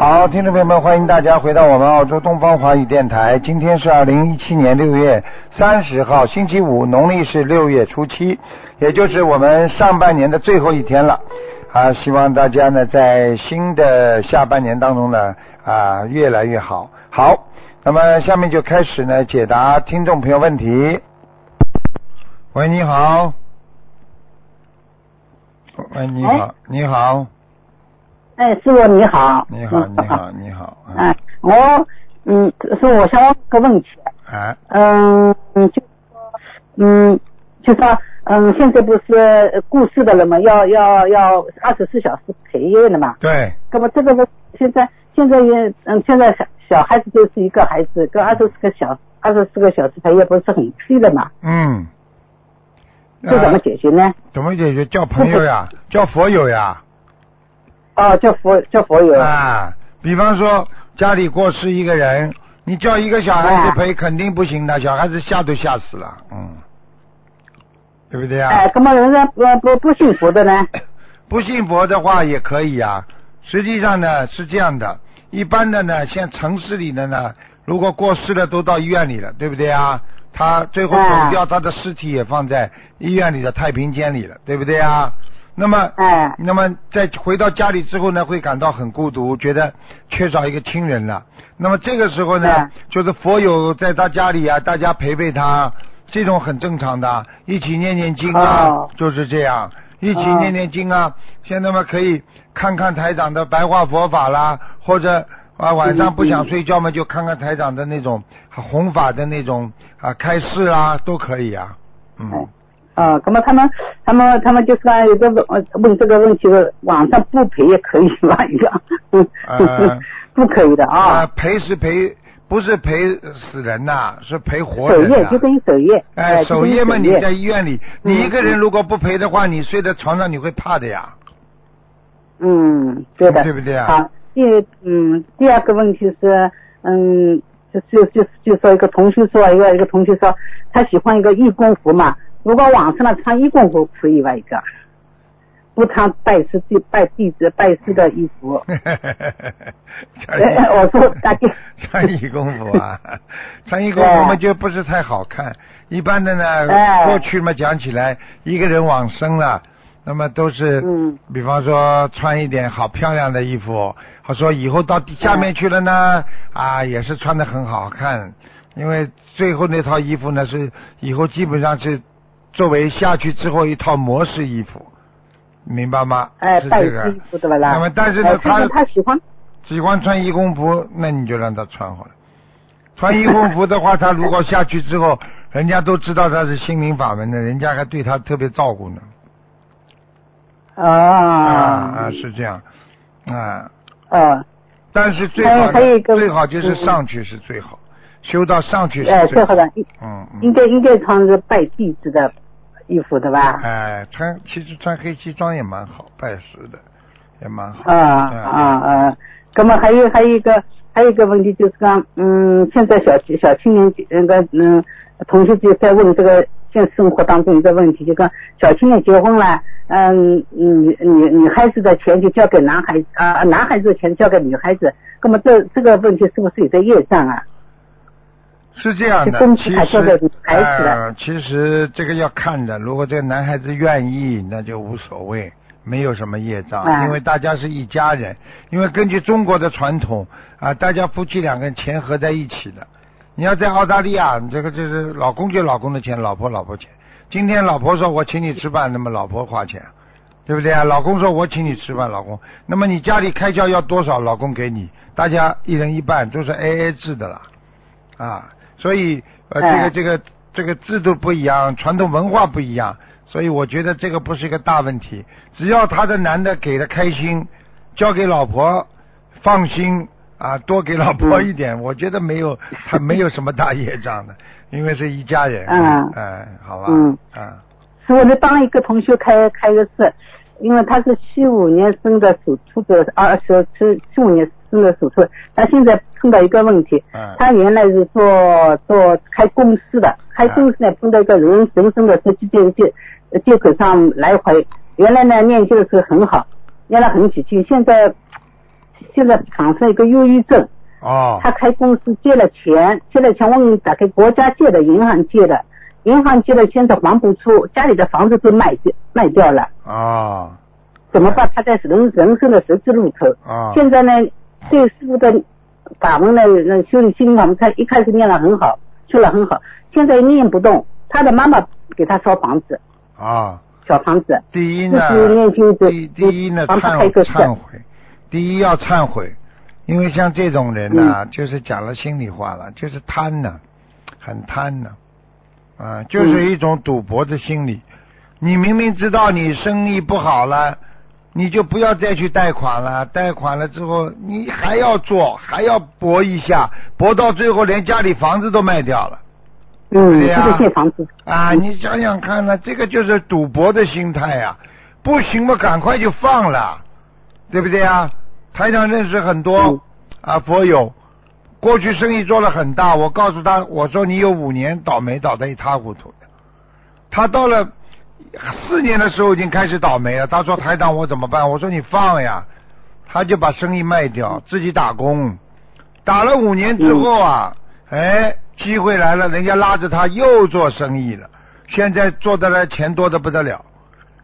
好，听众朋友们，欢迎大家回到我们澳洲东方华语电台。今天是二零一七年六月三十号，星期五，农历是六月初七，也就是我们上半年的最后一天了。啊，希望大家呢在新的下半年当中呢啊越来越好。好，那么下面就开始呢解答听众朋友问题。喂，你好。喂，你好，你好，哎，师傅你好。你好，嗯你好，你好。嗯哎，我嗯，师傅，我想问个问题，哎，嗯，就说嗯，就说嗯，现在不是过世的人嘛，要要要二十四小时陪夜的嘛，对，那么这个问现在现在也嗯，现在小小孩子就是一个孩子，跟二十四个小二十四个小时陪夜不是很亏的嘛？嗯。这怎么呃解决呢？怎么解决？叫朋友呀，叫佛友呀。哦，叫佛叫佛友，啊，比方说家里过世一个人，你叫一个小孩子啊陪肯定不行的，小孩子吓都吓死了，嗯，对不对啊？哎，那么人家不不不信佛的呢？不信佛的话也可以啊。实际上呢是这样的，一般的呢，像城市里的呢，如果过世了都到医院里了，对不对啊？他最后啊走掉，他的尸体也放在医院里的太平间里了，对不对啊？那么，哎那么在回到家里之后呢，会感到很孤独，觉得缺少一个亲人了。那么这个时候呢嗯，就是佛友在他家里啊，大家陪陪他，这种很正常的，一起念念经啊，哦就是这样，一起哦念念经啊。现在嘛，可以看看台长的白话佛法啦，或者啊晚上不想睡觉嘛，就看看台长的那种啊弘法的那种啊开示啦，都可以啊。嗯哎，啊，那么他们他们他们就是说有个问这个问题的，网上不赔也可以吧？一样，嗯呃不可以的啊，啊。陪是陪，不是陪死人呐、是陪活守人呐、夜就等于守夜，哎，就守夜嘛，你在医院里，你嗯一个人如果不陪的话，你睡在床上你会怕的呀。嗯，对的，对不对啊好，第嗯第二个问题是嗯。就就就就说一个同学说一个一个同学说他喜欢一个义工服嘛，如果晚上呢穿义工服可以吧？一个不穿拜师弟拜弟子拜师的衣服，哎 我说大概 穿衣功夫啊，穿义工服嘛就不是太好看。一般的呢，哎。过去嘛讲起来，一个人往生了，那么都是，嗯。比方说穿一点好漂亮的衣服，他说以后到下面去了呢，啊也是穿的很好看，因为最后那套衣服呢是以后基本上是作为下去之后一套模式衣服，明白吗？哎拜是这个衣服对吧啦？那么但是呢哎他他他喜欢喜欢穿义工服，那你就让他穿好了。穿义工服的话，他如果下去之后，人家都知道他是心灵法门的，人家还对他特别照顾呢。啊啊啊，是这样啊。啊但是最好最好就是嗯上去是最好，修到上去呃是最好。最好的应嗯嗯。应该应该穿个拜弟子的衣服的吧？哎，穿其实穿黑西装也蛮好，拜师的也蛮好。啊啊啊！那么还有还有一个还有一个问题就是讲，嗯，现在小小青年那个嗯同学就在问这个现实生活当中一个问题，就讲小青年结婚了，嗯女女女孩子的钱就交给男孩子啊，男孩子的钱交给女孩子，那么这这个问题是不是有个业障啊？是这样的其实孩子的呃，其实这个要看的。如果这个男孩子愿意，那就无所谓，没有什么业障，啊因为大家是一家人。因为根据中国的传统啊，大家夫妻两个人钱合在一起的。你要在澳大利亚，你这个就是老公就老公的钱，老婆老婆钱。今天老婆说我请你吃饭，那么老婆花钱，对不对啊？老公说我请你吃饭，老公，那么你家里开销要多少，老公给你，大家一人一半，都是 A A 制的了。啊，所以呃，这哎个这个这个制度不一样，传统文化不一样，所以我觉得这个不是一个大问题。只要他的男的给的开心，交给老婆放心啊，多给老婆一点，我觉得没有他没有什么大业障的，因为是一家人。嗯哎，好吧。嗯啊，是我在帮一个同学开开个事，因为他是七五年生的属兔的，二十七七五年生的手术，他现在碰到一个问题，嗯他原来是做做开公司的，开公司呢碰到一个人人生的手机借借借口上来回，原来呢念经的时候很好，念了很起劲，现在现在产生一个忧郁症，哦，他开公司借了钱，借了钱问打开国家借的，银行借的，银行借的现在还不出，家里的房子都卖掉卖掉了，哦，怎么办？他在人人生的十字路口。哦，现在呢，对师傅的法门呢，那修理心法门，他一开始念了很好，修了很好，现在念不动。他的妈妈给他烧房子，啊，小房子，第一呢就是念经，的第第一呢，他忏。忏悔，第一要忏悔，因为像这种人呢，就是讲了心里话了，就是贪呢，很贪呢，啊，就是一种赌博的心理。你明明知道你生意不好了，你就不要再去贷款了，贷款了之后你还要做，还要搏一下，搏到最后连家里房子都卖掉了。嗯，对呀这个借房子。啊，你想想看呢，这个就是赌博的心态呀、不行嘛，赶快就放了，对不对啊？台上认识很多、嗯啊佛友，过去生意做了很大，我告诉他，我说你有五年倒霉倒得一塌糊涂的，他到了四年的时候已经开始倒霉了。他说台长我怎么办？我说你放呀，他就把生意卖掉，自己打工，打了五年之后啊，哎，机会来了，人家拉着他又做生意了，现在做的来钱多的不得了，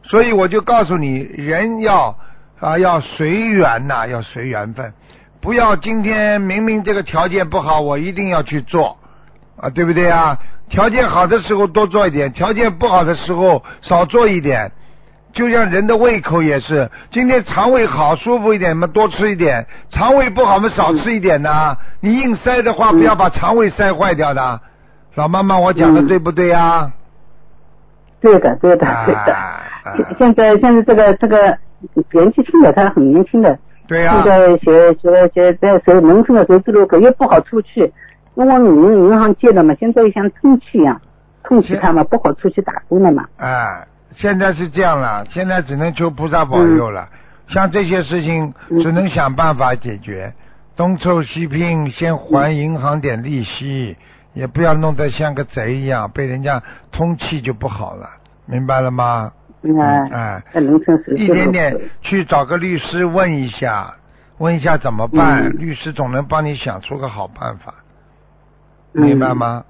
所以我就告诉你，人要啊要随缘呐、要随缘分，不要今天明明这个条件不好，我一定要去做啊，对不对啊？条件好的时候多做一点，条件不好的时候少做一点。就像人的胃口也是，今天肠胃好舒服一点嘛，多吃一点；肠胃不好嘛，少吃一点呐、你硬塞的话，不要把肠胃塞坏掉的。老妈妈，我讲的嗯对不对啊？对的，对的，对的。现现在现在这个这个年纪轻的，他很年轻的，对呀、现在学学学在学农村的时候，这路口又不好出去，因为银银行借的嘛，现在像通气一样，通气他们不好出去打工了嘛。哎，现在是这样了，现在只能求菩萨保佑了。像这些事情，嗯。只能想办法解决，东凑西拼，先还银行点利息，也不要弄得像个贼一样，被人家通气就不好了，明白了吗？嗯，哎，在农村时一点点去找个律师问一下，问一下怎么办，嗯。律师总能帮你想出个好办法，嗯明白吗？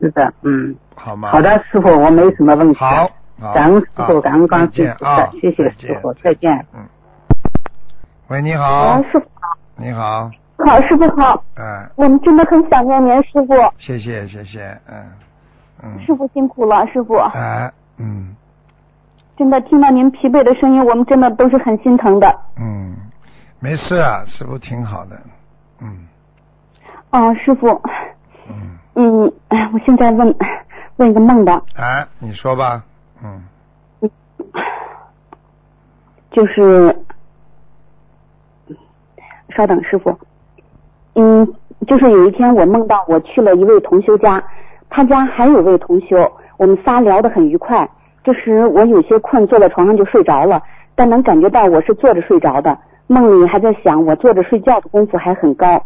是的，嗯，好吗？好的，师傅，我没什么问题。好，好，感恩师傅，感恩观世音菩再见啊，谢谢师傅，再见。嗯。喂，你好。喂，，师傅你好，好，师傅好，嗯，我们真的很想念您，师傅，谢谢谢谢，嗯。嗯，师傅辛苦了，师傅，哎，嗯。真的听到您疲惫的声音，我们真的都是很心疼的。嗯，没事啊，师傅挺好的，嗯。哦，师傅，嗯，嗯，哎，我现在问问一个梦吧，哎，你说吧，嗯就是，稍等，师傅，嗯，就是有一天我梦到我去了一位同修家，他家还有位同修，我们仨聊得很愉快。这时我有些困，坐在床上就睡着了，但能感觉到我是坐着睡着的。梦里还在想，我坐着睡觉的功夫还很高。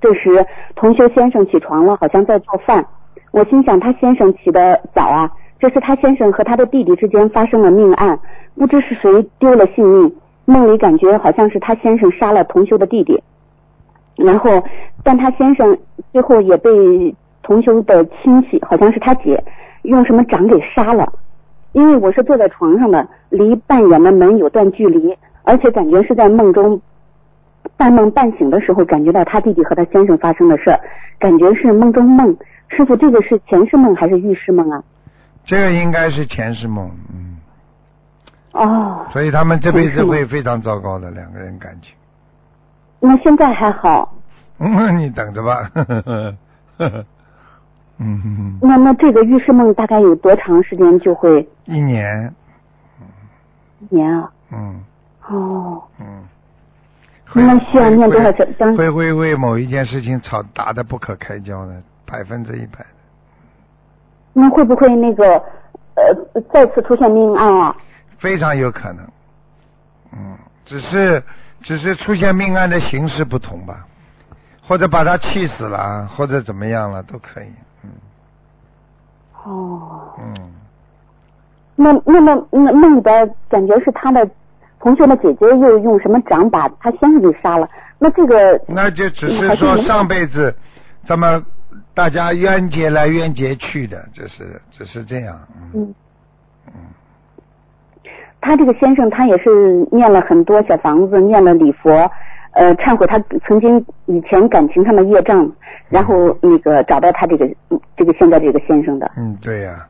这时同修先生起床了，好像在做饭。我心想他先生起得早啊，这是他先生和他的弟弟之间发生了命案，不知是谁丢了性命。梦里感觉好像是他先生杀了同修的弟弟，然后但他先生最后也被同修的亲戚，好像是他姐，用什么掌给杀了。因为我是坐在床上的，离半掩的门有段距离，而且感觉是在梦中半梦半醒的时候，感觉到他弟弟和他先生发生的事儿，感觉是梦中梦。师傅，这个是前世梦还是预示梦啊？这个应该是前世梦，嗯，哦，所以他们这辈子会非常糟糕的两个人感情，那现在还好。嗯，你等着吧，呵呵呵呵呵嗯，那那这个预示梦大概有多长时间就会？一年，一年啊？嗯。哦，嗯，会那需要念多少会张？会会为某一件事情吵打得不可开交的，百分之一百。那会不会那个呃再次出现命案啊？非常有可能，嗯，只是只是出现命案的形式不同吧，或者把他气死了，或者怎么样了都可以，嗯哦，嗯，那那么那梦里边感觉是他的同学的姐姐又用什么掌把他先生给杀了，那这个那就只嗯是说上辈子这么大家冤结来冤结去的，只是只是这样，嗯嗯。嗯，他这个先生，他也是念了很多小房子，念了礼佛，呃，忏悔他曾经以前感情上的业障，然后那个找到他这个嗯这个现在这个先生的。嗯，对呀、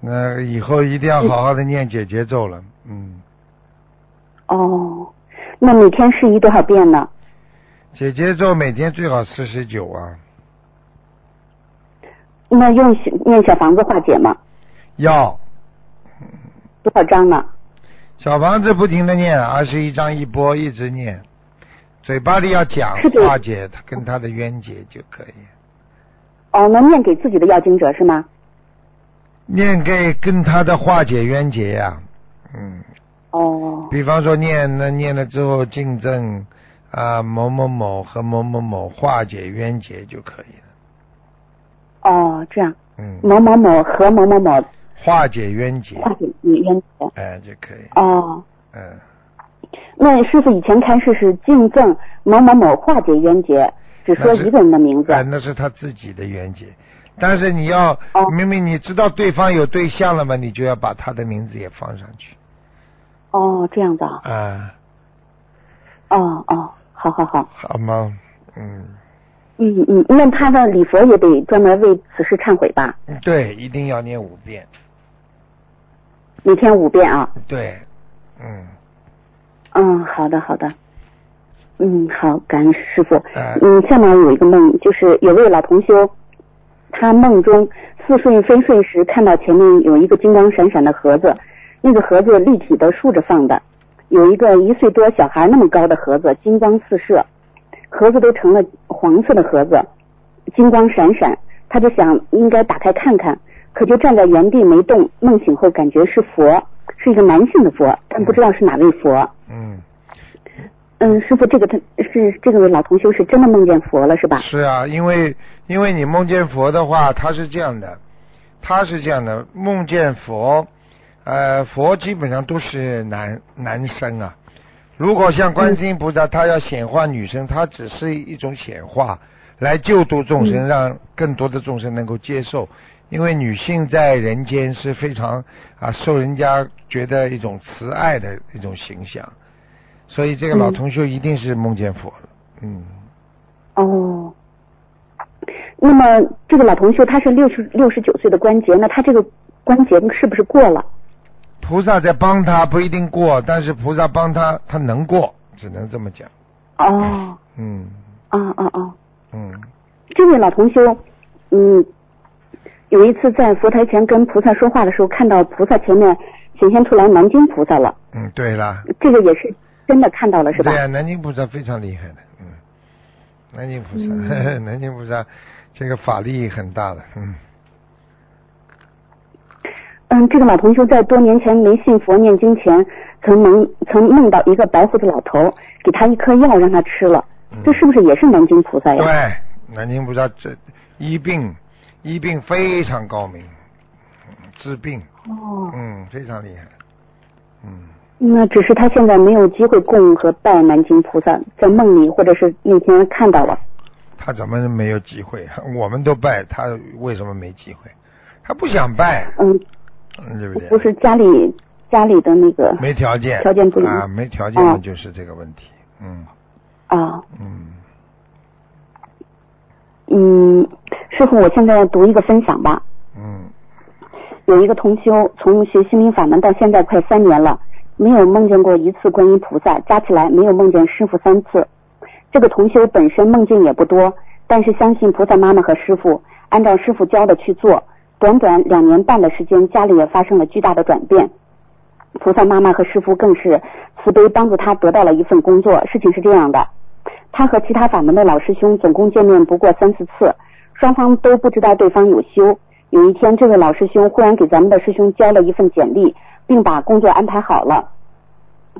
那以后一定要好好的念姐姐咒了，嗯，哦，那每天适宜多少遍呢？姐姐做每天最好四十九啊，那用小念小房子化解吗？要多少张呢？小房子不停的念，二十一章一波，一直念，嘴巴里要讲化解他跟他的冤结就可以。哦，能念给自己的要经者是吗？念给跟他的化解冤结呀、嗯，哦，比方说念那念了之后敬赠啊某某某和某某某化解冤结就可以了。哦，这样，嗯，某某某和某某某化解冤结，化解你冤结。哎就可以。哦，嗯，那师傅以前开示是敬赠某某某化解冤结，只说一个人的名字。哎，那是他自己的冤结。但是你要、哦明明你知道对方有对象了嘛，你就要把他的名字也放上去哦，这样的啊。啊，哦哦，好好好。好吗？嗯，嗯嗯，那他的礼佛也得专门为此事忏悔吧？对，一定要念五遍。每天五遍啊。对，嗯，嗯，好的好的。嗯，好，感恩师傅。哎嗯，下面有一个梦，就是有位老同修，他梦中似睡非睡时，看到前面有一个金光闪闪的盒子，那个盒子立体的竖着放的，有一个一岁多小孩那么高的盒子，金光四射，盒子都成了黄色的盒子，金光闪闪，他就想应该打开看看，可就站在原地没动。梦醒后感觉是佛，是一个男性的佛，但不知道是哪位佛。嗯，嗯，师傅，这个他是这个老同修是真的梦见佛了是吧？是啊，因为因为你梦见佛的话，他是这样的，他是这样的，梦见佛，呃，佛基本上都是男男生啊。如果像观世音菩萨，他要显化女生，他只是一种显化，来救度众生，让更多的众生能够接受。因为女性在人间是非常啊受人家觉得一种慈爱的一种形象，所以这个老同学一定是梦见佛了。嗯，哦，那么这个老同学他是六十六十九岁的关节，那他这个关节是不是过了？菩萨在帮他不一定过，但是菩萨帮他，他能过，只能这么讲。哦，嗯。哦哦哦！嗯，这位老同修，嗯，有一次在佛台前跟菩萨说话的时候，看到菩萨前面显现出来南京菩萨了，嗯，对了，这个也是真的看到了是吧？对？啊，南京菩萨非常厉害的，嗯，南京菩萨，嗯。南京菩萨这个法力很大的，嗯，嗯，这个老同学在多年前没信佛念经前，曾梦曾梦到一个白胡子老头给他一颗药让他吃了，嗯这是不是也是南京菩萨呀？对，南京菩萨这医病医病非常高明，嗯治病，哦，嗯，非常厉害，嗯，那只是他现在没有机会供和拜南京菩萨，在梦里或者是那天看到了。他怎么没有机会？我们都拜，他为什么没机会？他不想拜，嗯，嗯，对不对？不是家里家里的那个没条件，条件不啊，没条件就是这个问题。嗯啊，嗯，嗯，师傅，我现在读一个分享吧。嗯有一个同修从学心灵法门到现在快三年了，没有梦见过一次观音菩萨，加起来没有梦见师傅三次。这个同修本身梦境也不多，但是相信菩萨妈妈和师傅，按照师傅教的去做。短短两年半的时间，家里也发生了巨大的转变。菩萨妈妈和师傅更是慈悲帮助他得到了一份工作。事情是这样的，他和其他法门的老师兄总共见面不过三四次，双方都不知道对方有修。有一天，这位老师兄忽然给咱们的师兄交了一份简历，并把工作安排好了。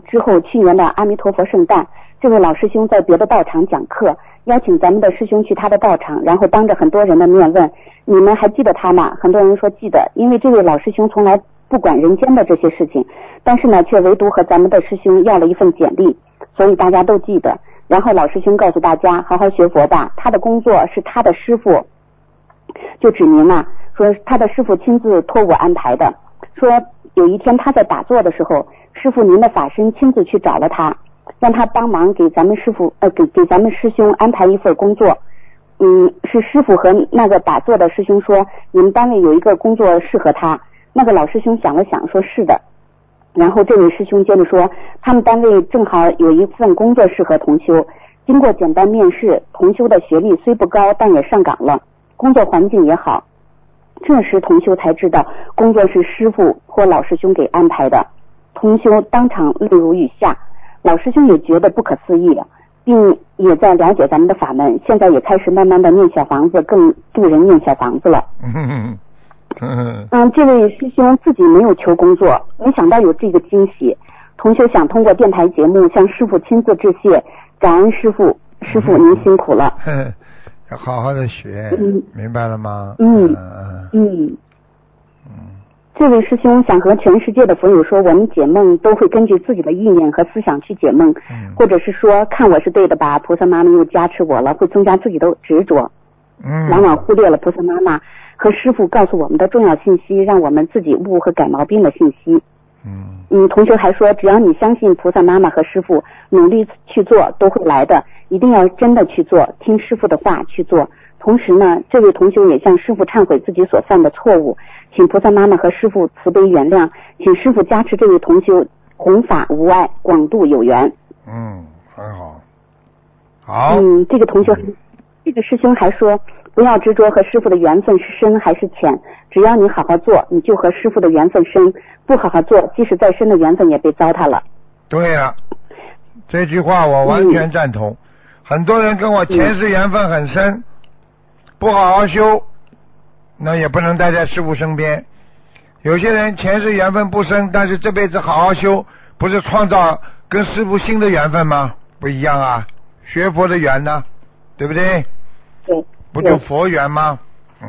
之后，去年的阿弥陀佛圣诞，这位老师兄在别的道场讲课，邀请咱们的师兄去他的道场，然后当着很多人的面问：“你们还记得他吗？”很多人说记得，因为这位老师兄从来不管人间的这些事情，但是呢，却唯独和咱们的师兄要了一份简历，所以大家都记得。然后老师兄告诉大家：“好好学佛吧，他的工作是他的师傅。”就指明了说他的师傅亲自托我安排的。说有一天他在打坐的时候。师傅，您的法身亲自去找了他，让他帮忙给咱们师傅呃给给咱们师兄安排一份工作。嗯，是师傅和那个打坐的师兄说，你们单位有一个工作适合他。那个老师兄想了想，说是的。然后这位师兄接着说，他们单位正好有一份工作适合同修。经过简单面试，同修的学历虽不高，但也上岗了，工作环境也好。这时同修才知道，工作是师傅或老师兄给安排的。同修当场泪如雨下，老师兄也觉得不可思议，并也在了解咱们的法门，现在也开始慢慢的念小房子，更助人念小房子了。嗯嗯，这位师兄自己没有求工作，没想到有这个惊喜。同学想通过电台节目向师傅亲自致谢，感恩师傅，师傅您辛苦了。要 好好的学，明白了吗？嗯嗯嗯。这位师兄想和全世界的佛友说，我们解梦都会根据自己的意念和思想去解梦，或者是说看我是对的吧，菩萨妈妈又加持我了，会增加自己的执着，往往忽略了菩萨妈妈和师傅告诉我们的重要信息，让我们自己悟和改毛病的信息。嗯，嗯，同学还说，只要你相信菩萨妈妈和师傅，努力去做都会来的，一定要真的去做，听师傅的话去做。同时呢，这位同修也向师傅忏悔自己所犯的错误。请菩萨妈妈和师傅慈悲原谅，请师傅加持这位同修弘法无碍，广度有缘。嗯，很好，好。嗯，这个同学，这个师兄还说，不要执着和师傅的缘分是深还是浅，只要你好好做，你就和师傅的缘分深；不好好做，即使再深的缘分也被糟蹋了。对呀，这句话我完全赞同。很多人跟我前世缘分很深，不好好修。那也不能待在师傅身边。有些人前世缘分不深，但是这辈子好好修，不是创造跟师傅新的缘分吗？不一样啊，学佛的缘呢，对不对？对。不就佛缘吗？嗯。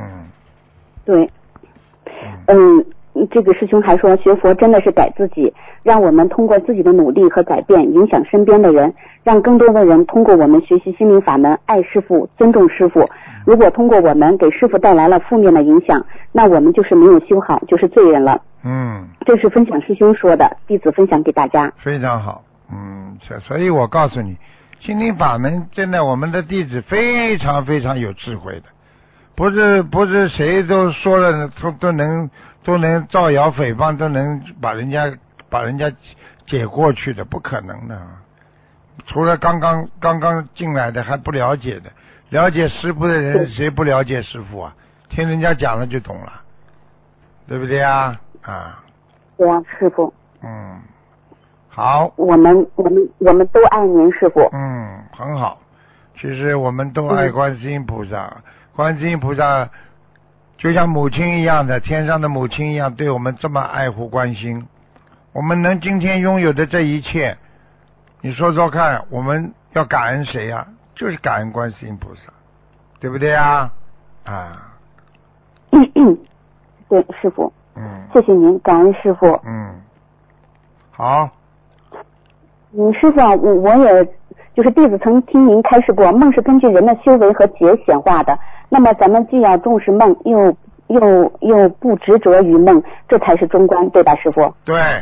对。嗯，这个师兄还说，学佛真的是改自己，让我们通过自己的努力和改变，影响身边的人，让更多的人通过我们学习心灵法门，爱师傅，尊重师傅。如果通过我们给师傅带来了负面的影响，那我们就是没有修好，就是罪人了。嗯，这是分享师兄说的，弟子分享给大家。非常好，嗯，所所以我告诉你，心灵法门真的，我们的弟子非常非常有智慧的，不是不是谁都说了都都能都能造谣诽谤，都能把人家把人家解过去的，不可能的。除了刚刚刚刚进来的还不了解的。了解师傅的人，谁不了解师傅啊？听人家讲了就懂了，对不对啊？啊。对啊，师傅。嗯。好。我们我们我们都爱您，师傅。嗯，很好。其实我们都爱观世音菩萨，观世音菩萨就像母亲一样的，天上的母亲一样，对我们这么爱护关心。我们能今天拥有的这一切，你说说看，我们要感恩谁呀？就是感恩观世音菩萨，对不对啊？啊，对，师傅，嗯，谢谢您，感恩师傅，嗯，好，嗯，师傅啊，我我也就是弟子曾听您开示过，梦是根据人的修为和劫显化的，那么咱们既要重视梦，又又又不执着于梦，这才是中观，对吧，师傅？对，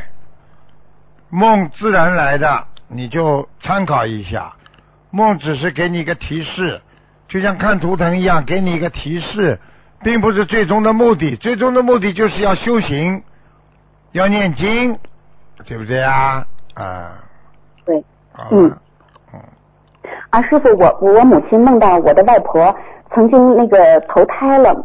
梦自然来的，你就参考一下。梦只是给你一个提示，就像看图腾一样，给你一个提示，并不是最终的目的。最终的目的就是要修行，要念经，对不对啊？啊，对，嗯，嗯。啊，师傅，我我母亲梦到我的外婆曾经那个投胎了，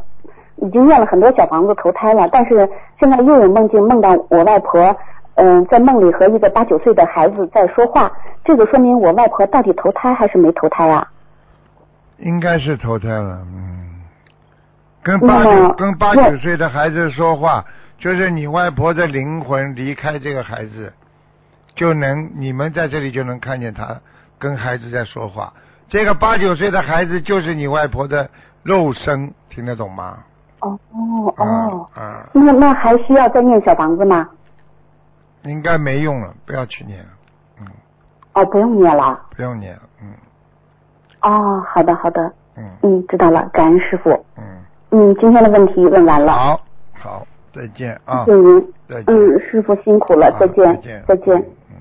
已经念了很多小房子投胎了，但是现在又有梦境梦到我外婆嗯、在梦里和一个八九岁的孩子在说话，这个说明我外婆到底投胎还是没投胎啊？应该是投胎了，嗯，跟八九么跟八九岁的孩子说话，就是你外婆的灵魂离开这个孩子，就能你们在这里就能看见他跟孩子在说话。这个八九岁的孩子就是你外婆的肉身，听得懂吗？哦哦哦，啊啊，那那还需要再念小房子吗？应该没用了，不要去念了，嗯，哦，不用念了。不用念了，嗯哦，好的好的，嗯嗯，知道了，感恩师傅。嗯，嗯，今天的问题问完了，好，好，再见啊谢，谢您。再见。嗯，师傅辛苦了，再见，再见，再见。嗯。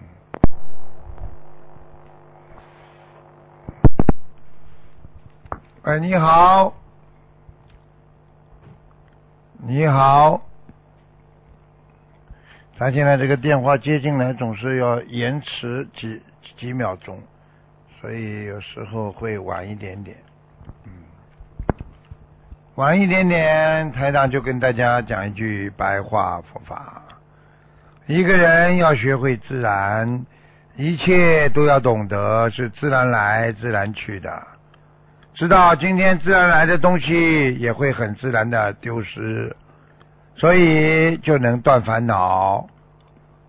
哎，你好，你好。他现在这个电话接进来总是要延迟几几秒钟，所以有时候会晚一点点。嗯，晚一点点，台长就跟大家讲一句白话佛法。一个人要学会自然，一切都要懂得是自然来自然去的。知道今天自然来的东西也会很自然的丢失，所以就能断烦恼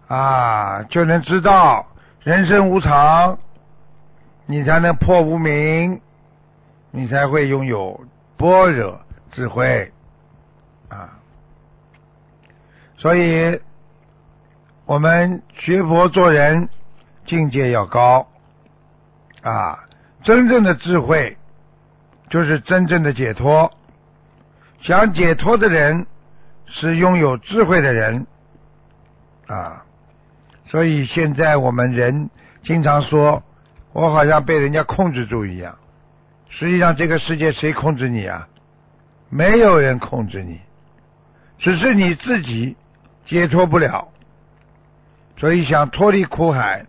啊，就能知道人生无常，你才能破无明，你才会拥有般若智慧啊。所以，我们学佛做人境界要高啊，真正的智慧就是真正的解脱。想解脱的人是拥有智慧的人啊，所以现在我们人经常说，我好像被人家控制住一样。实际上，这个世界谁控制你啊？没有人控制你，只是你自己解脱不了。所以想脱离苦海，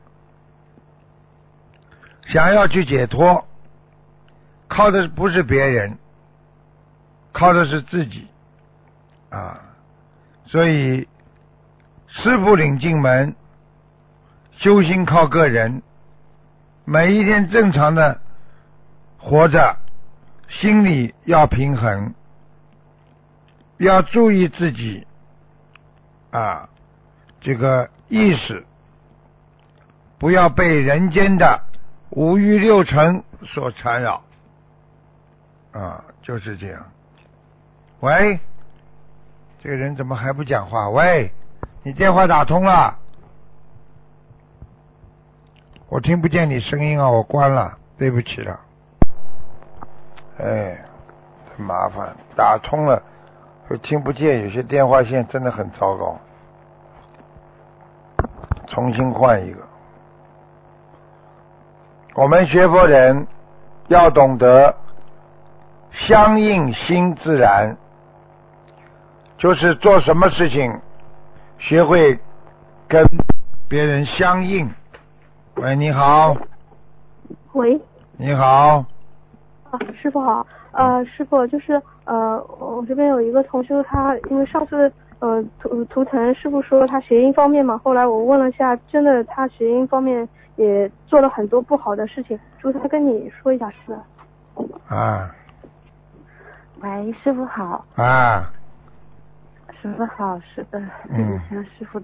想要去解脱，靠的不是别人，靠的是自己啊。所以师傅领进门，修心靠个人。每一天正常的活着，心里要平衡，要注意自己啊，这个意识，不要被人间的五欲六尘所缠绕啊，就是这样。喂，这个人怎么还不讲话？喂，你电话打通了。我听不见你声音啊，我关了，对不起了。哎，很麻烦，打通了又听不见，有些电话线真的很糟糕，重新换一个。我们学佛人要懂得相应心自然，就是做什么事情学会跟别人相应。喂，你好，喂，你好，啊，师傅好，呃，师傅就是呃，我这边有一个同学，他因为上次呃图图腾师傅说他学音方面嘛，后来我问了下，真的他学音方面也做了很多不好的事情，朱他跟你说一下是吧？啊。喂，师傅好，啊，师傅好，是呃，嗯对不起，向师傅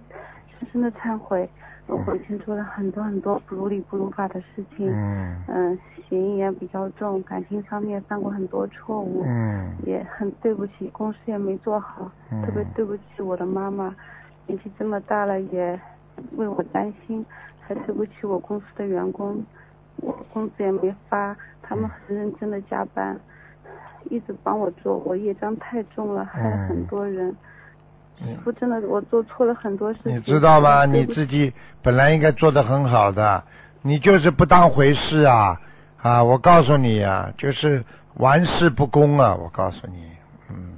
深深的忏悔，我以前做了很多很多不如理不如法的事情，嗯。嗯，嫌疑也比较重，感情方面犯过很多错误，嗯也很对不起，公司也没做好，嗯特别对不起我的妈妈，年纪这么大了也为我担心，还对不起我公司的员工，我工资也没发，他们很认真的加班，一直帮我做，我业障太重了，害了很多人。师傅真的，我做错了很多事情。你知道吗？你自己本来应该做的很好的，你就是不当回事啊啊！我告诉你啊，就是玩世不恭啊！我告诉你，嗯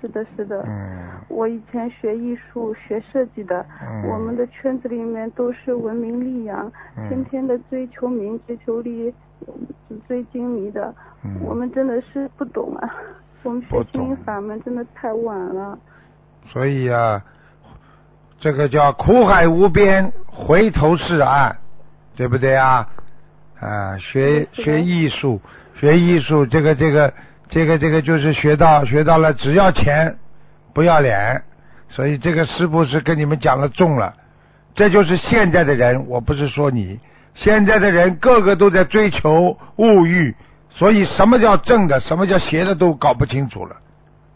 是的，是的。嗯我以前学艺术、学设计的，嗯我们的圈子里面都是文明利养，嗯天天的追求名、追求利，纸醉金迷的。嗯我们真的是不懂啊，我们学心灵法门真的太晚了。所以啊，这个叫苦海无边，回头是岸，对不对啊？啊，学学艺术，学艺术，这个这个这个这个就是学到学到了，只要钱不要脸，所以这个师傅是跟你们讲了重了，这就是现在的人，我不是说你，现在的人个个都在追求物欲，所以什么叫正的，什么叫邪的都搞不清楚了，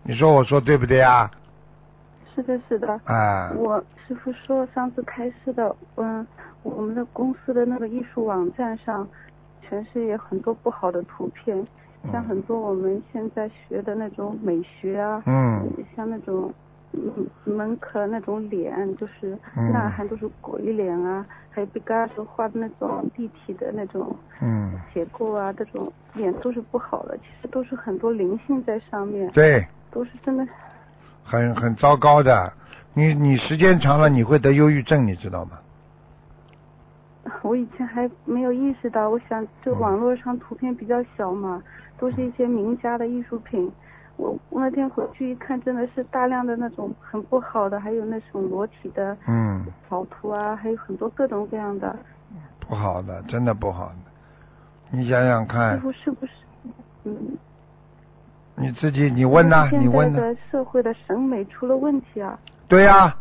你说我说对不对啊？是的，是的。啊，我师傅说上次开示的，嗯，我们的公司的那个艺术网站上，全是有很多不好的图片，像很多我们现在学的那种美学啊，嗯，像那种嗯门克那种脸，就是嗯。呐喊都是鬼脸啊，还有毕加索画的那种立体的那种嗯，结构啊，这种脸都是不好的，其实都是很多灵性在上面，对，都是真的。很很糟糕的。你你时间长了你会得忧郁症，你知道吗？我以前还没有意识到，我想这网络上图片比较小嘛，都是一些名家的艺术品。我我那天回去一看，真的是大量的那种很不好的，还有那种裸体的嗯，草图啊，还有很多各种各样的。不好的，真的不好的。你想想师看，傅是不是？嗯，你自己你问呐、你问呐、现在的社会的审美出了问题啊。对呀、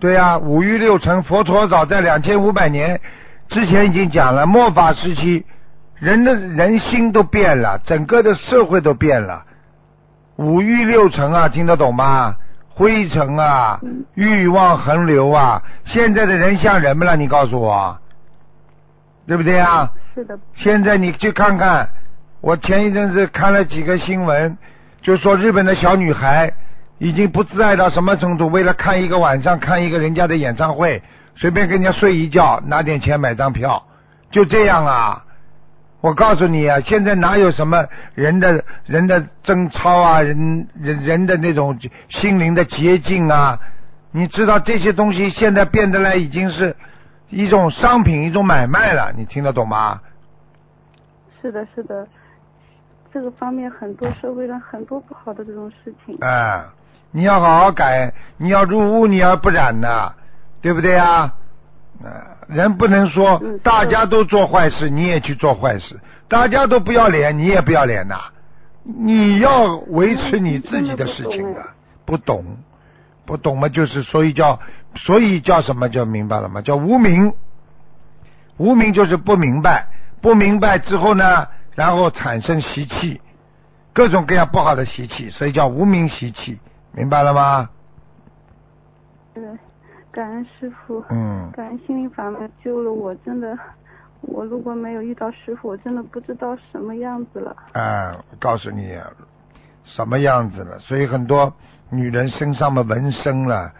对呀、五欲六尘，佛陀早在两千五百年之前已经讲了，末法时期，人的人心都变了，整个的社会都变了。五欲六尘啊，听得懂吗？灰尘啊，欲望横流啊，现在的人像人们了，你告诉我，对不对啊？是的，现在你去看看，我前一阵子看了几个新闻，就说日本的小女孩已经不自爱到什么程度，为了看一个晚上看一个人家的演唱会，随便跟人家睡一觉，拿点钱买张票，就这样啊！我告诉你啊，现在哪有什么人的人的贞操啊，人人人的那种心灵的洁净啊？你知道这些东西现在变得来已经是一种商品，一种买卖了，你听得懂吗？是的，是的。这个方面很多社会上很多不好的这种事情。啊，你要好好改，你要入污，你要不染呐，对不对啊？啊，人不能说嗯大家都做坏事，你也去做坏事；大家都不要脸，你也不要脸呐。你要维持你自己的事情的，不懂，不懂嘛，就是所以叫，所以叫什么叫明白了吗？叫无明，无明就是不明白，不明白之后呢，然后产生习气，各种各样不好的习气，所以叫无名习气，明白了吗？嗯，感恩师傅。嗯，感恩心灵法门救了我，真的，我如果没有遇到师傅，我真的不知道什么样子了。啊，我告诉你什么样子了，所以很多女人身上的纹身了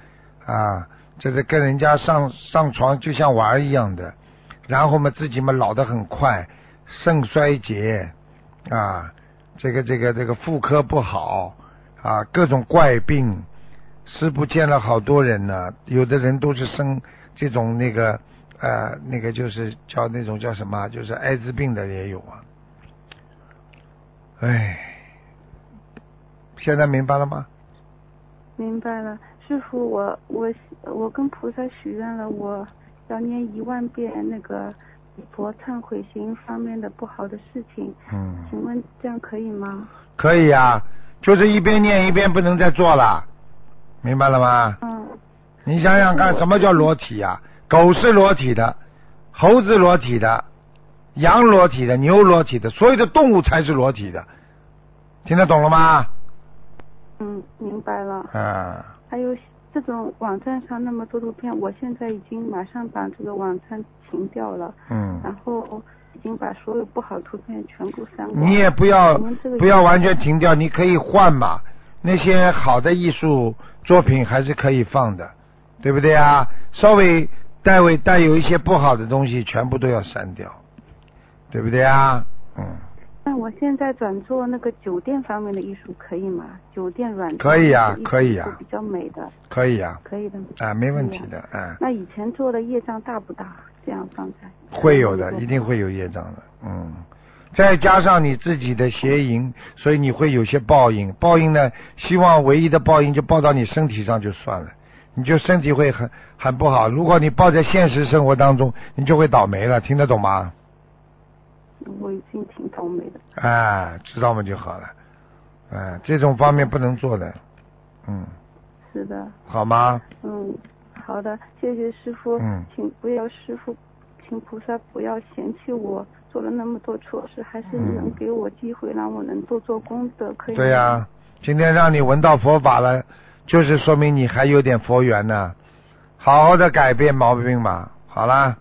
啊，就是跟人家上上床就像玩一样的，然后嘛自己嘛老得很快，肾衰竭啊，这个这个这个妇科不好啊，各种怪病。师傅见了好多人呢，有的人都是生这种那个呃那个就是叫那种叫什么，就是艾滋病的也有啊。唉，现在明白了吗？明白了，师傅，我我我跟菩萨许愿了，我要念一万遍那个佛忏悔心方面的不好的事情，嗯，请问这样可以吗？可以啊、就是一边念一边不能再做了，明白了吗？嗯，你想想看，什么叫裸体呀、狗是裸体的，猴子裸体的，羊裸体的，牛裸体的，所有的动物才是裸体的，听得懂了吗？嗯，明白了。嗯，还有这种网站上那么多图片，我现在已经马上把这个网站停掉了，嗯，然后已经把所有不好的图片全部删光。你也不要不要完全停掉，你可以换嘛。那些好的艺术作品还是可以放的，对不对啊？稍微带为带有一些不好的东西，全部都要删掉，对不对啊？嗯，那我现在转做那个酒店方面的艺术可以吗？酒店软可以呀艺术可以呀是比较美的，可以啊，可以的。啊，没问题的，啊，那以前做的业障大不大？这样放在会有的，一定会有业障的，嗯。再加上你自己的邪淫，所以你会有些报应。报应呢，希望唯一的报应就报到你身体上就算了，你就身体会很很不好。如果你报在现实生活当中，你就会倒霉了，听得懂吗？我已经挺倒霉的。哎，知道吗就好了。哎，这种方面不能做的，嗯，是的，好吗？嗯，好的，谢谢师傅。嗯请不要师傅，请菩萨不要嫌弃我做了那么多错事，还是嗯能给我机会让我能做做功德，可以？对呀、今天让你闻到佛法了，就是说明你还有点佛缘呢。好好的改变毛病吧。好啦，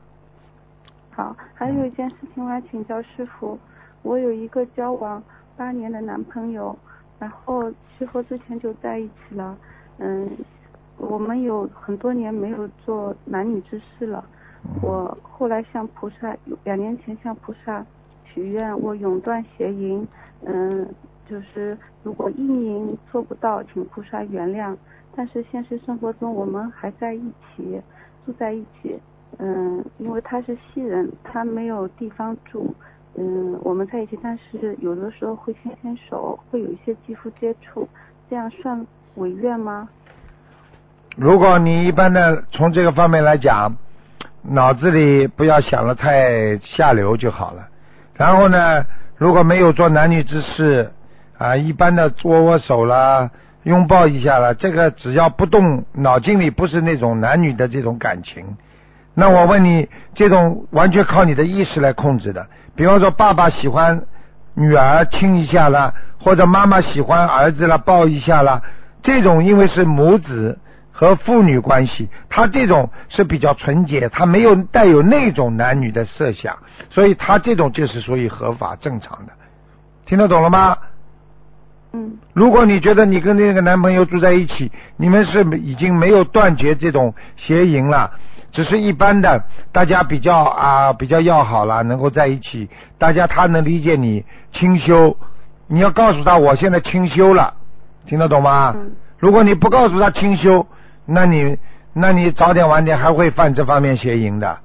好，还有一件事情我要请教师傅，我有一个交往八年的男朋友，然后师傅之前就在一起了，嗯，我们有很多年没有做男女之事了。我后来向菩萨，两年前向菩萨许愿，我永断邪淫，嗯，就是如果一淫做不到，请菩萨原谅。但是现实生活中我们还在一起，住在一起，嗯，因为他是西人，他没有地方住，嗯，我们在一起，但是有的时候会牵牵手，会有一些肌肤接触，这样算违愿吗？如果你一般的从这个方面来讲，脑子里不要想的太下流就好了。然后呢，如果没有做男女之事啊，一般的握握手啦、拥抱一下啦，这个只要不动脑筋里不是那种男女的这种感情，那我问你，这种完全靠你的意识来控制的。比方说，爸爸喜欢女儿亲一下啦，或者妈妈喜欢儿子啦抱一下啦，这种因为是母子和父女关系，他这种是比较纯洁，他没有带有那种男女的设想，所以他这种就是属于合法正常的。听得懂了吗？嗯如果你觉得你跟那个男朋友住在一起，你们是已经没有断绝这种邪淫了，只是一般的，大家比较啊比较要好了，能够在一起，大家他能理解你清修，你要告诉他我现在清修了，听得懂吗？嗯如果你不告诉他清修，那你那你早点晚点还会犯这方面邪淫的，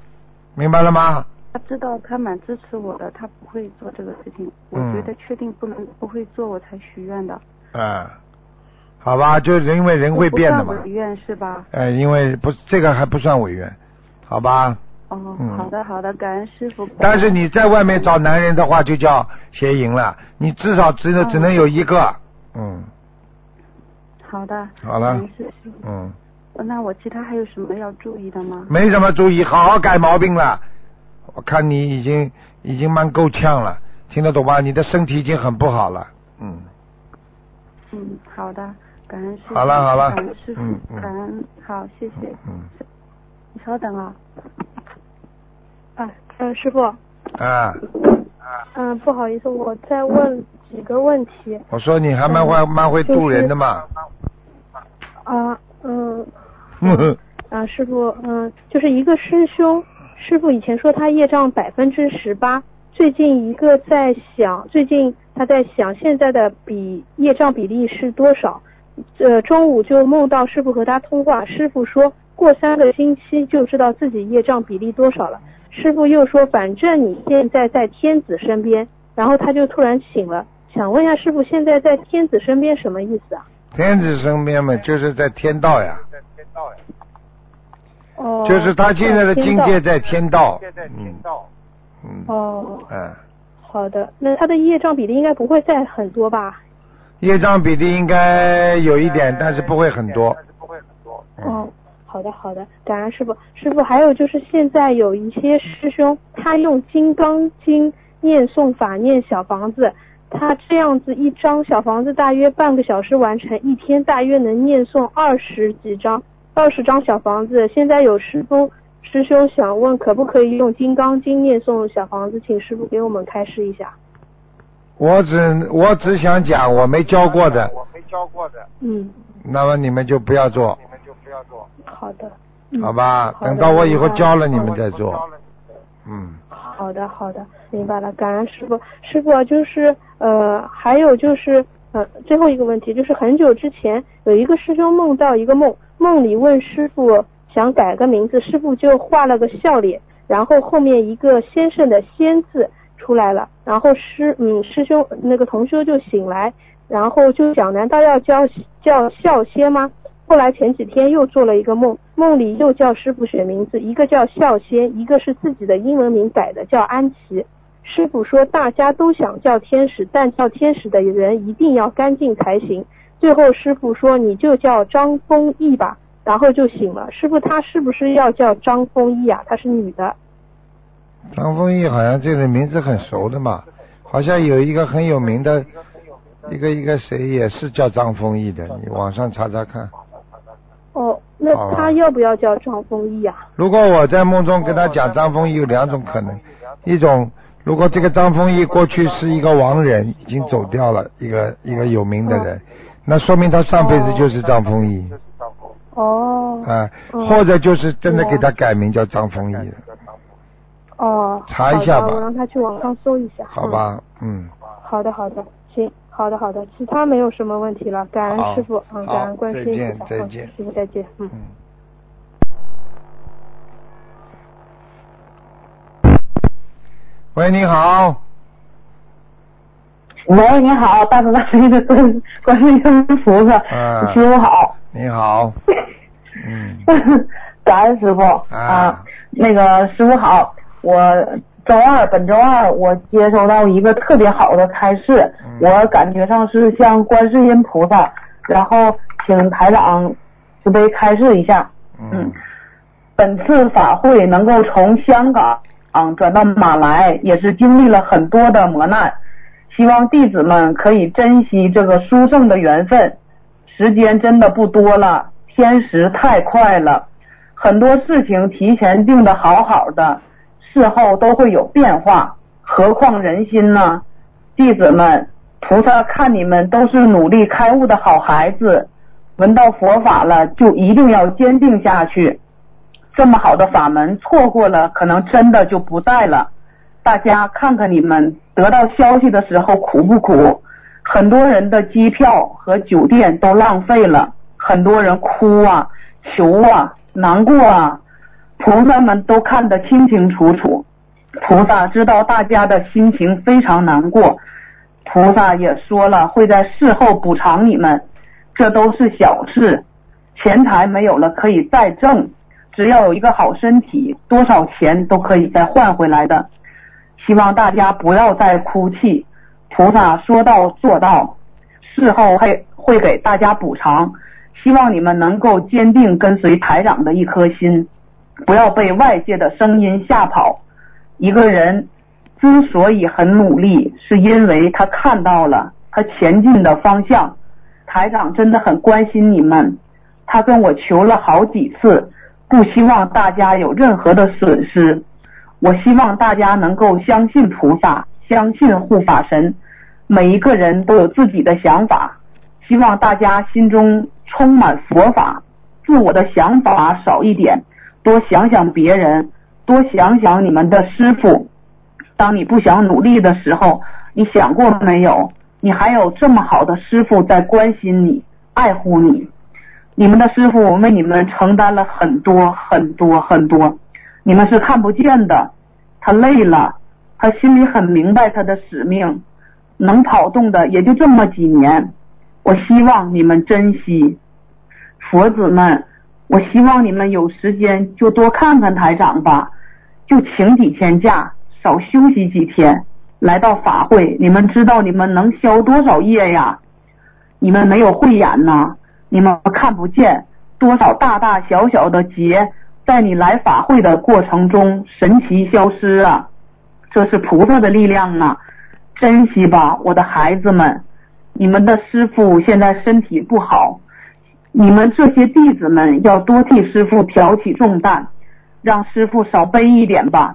明白了吗？他知道他蛮支持我的，他不会做这个事情。我嗯觉得确定不能不会做，我才许愿的。嗯，好吧，就是因为人会变的嘛愿是吧？呃，因为不这个还不算违愿，好吧？哦，嗯好的好的，感恩师傅。但是你在外面找男人的话，就叫邪淫了。你至少只能嗯只能有一个，嗯，好的，好了感恩师傅。嗯，那我其他还有什么要注意的吗？没什么注意，好好改毛病了。我看你已经已经蛮够呛了，听得懂吧？你的身体已经很不好了，嗯，嗯，好的，感恩师傅。好了好了感恩师傅，嗯嗯感恩，好，谢谢。嗯你稍等啊。啊，嗯，师傅，啊，嗯，不好意思，我再问几个问题。我说你还蛮会蛮会渡人的嘛，啊，嗯，嗯 师傅，嗯，就是一个师兄，师傅以前说他业障百分之十八，最近一个在想，最近他在想现在的比业障比例是多少？呃，中午就梦到师傅和他通话，师傅说过三个星期就知道自己业障比例多少了。师傅又说，反正你现在在天子身边，然后他就突然醒了，想问一下师傅，现在在天子身边什么意思啊？天子身边嘛，就是在天道呀，在天道呀哦，就是他现在的境界在天道在天道，嗯，嗯，哦，嗯。好的，那他的业障比例应该不会再很多吧？业障比例应该有一点，但是不会很多。嗯哦，好的好的，感恩师傅。师傅，还有就是现在有一些师兄，他用《金刚经》念诵法念小房子，他这样子一张小房子大约半个小时完成，一天大约能念诵二十几张，二十张小房子。现在有师傅师兄想问，可不可以用《金刚经》念诵小房子？请师傅给我们开示一下。我只我只想讲我没教过的，我没教过的嗯，那么你们就不要做，好的。嗯好吧？好的等到我以后教了你们再做。嗯，好的，好的，明白了，感恩师傅。师傅就是呃，还有就是呃，最后一个问题就是很久之前有一个师兄梦到一个梦，梦里问师傅想改个名字，师傅就画了个笑脸，然后后面一个先生的先字出来了，然后师嗯师兄那个同修就醒来，然后就讲难道要叫叫笑仙吗？后来前几天又做了一个梦，梦里又叫师傅选名字，一个叫孝仙，一个是自己的英文名改的叫安琪。师傅说大家都想叫天使，但叫天使的人一定要干净才行。最后师傅说你就叫张丰毅吧，然后就醒了。师傅他是不是要叫张丰毅啊？她是女的。张丰毅好像这个名字很熟的嘛，好像有一个很有名的，一个一个谁也是叫张丰毅的，你网上查查看。哦，那他要不要叫张丰毅啊？如果我在梦中跟他讲张丰毅有两种可能，一种如果这个张丰毅过去是一个亡人，已经走掉了，一个一个有名的人，那说明他上辈子就是张丰毅。哦。啊，哦或者就是真的给他改名叫张丰毅了，哦，查一下吧好的我让他去网上搜一下。好吧？嗯，好的，好的，行，好的，好的，其他没有什么问题了，感恩师傅，嗯，感恩观世音再见再见。师傅再见，嗯。嗯。喂，你好，喂，你好，大慈大悲的观观世音菩萨，嗯师傅好，你好，嗯，感恩师傅。啊。那个师傅好，我周二本周二我接收到一个特别好的开示，嗯我感觉上是像观世音菩萨，然后请台长慈悲开示一下。嗯，本次法会能够从香港转到马来，也是经历了很多的磨难。希望弟子们可以珍惜这个殊胜的缘分。时间真的不多了，天时太快了，很多事情提前定的好好的，事后都会有变化，何况人心呢？弟子们，菩萨看你们都是努力开悟的好孩子，闻到佛法了就一定要坚定下去。这么好的法门错过了，可能真的就不在了。大家看看你们得到消息的时候苦不苦？很多人的机票和酒店都浪费了，很多人哭啊、求啊、难过啊，菩萨们都看得清清楚楚。菩萨知道大家的心情非常难过，菩萨也说了会在事后补偿你们，这都是小事。钱财没有了可以再挣，只要有一个好身体，多少钱都可以再换回来的。希望大家不要再哭泣，菩萨说到做到，事后会会给大家补偿。希望你们能够坚定跟随台长的一颗心，不要被外界的声音吓跑。一个人之所以很努力，是因为他看到了他前进的方向。台长真的很关心你们，他跟我求了好几次，不希望大家有任何的损失。我希望大家能够相信菩萨，相信护法神。每一个人都有自己的想法，希望大家心中充满佛法，自我的想法少一点，多想想别人，多想想你们的师傅。当你不想努力的时候，你想过没有？你还有这么好的师傅在关心你、爱护你。你们的师傅为你们承担了很多很多很多，你们是看不见的。他累了，他心里很明白他的使命，能跑动的也就这么几年。我希望你们珍惜，佛子们，我希望你们有时间就多看看台长吧，就请几天假，少休息几天。来到法会，你们知道你们能消多少业呀？你们没有慧眼呐，你们看不见多少大大小小的劫，在你来法会的过程中神奇消失啊！这是菩萨的力量啊！珍惜吧，我的孩子们。你们的师傅现在身体不好，你们这些弟子们要多替师傅挑起重担，让师傅少背一点吧。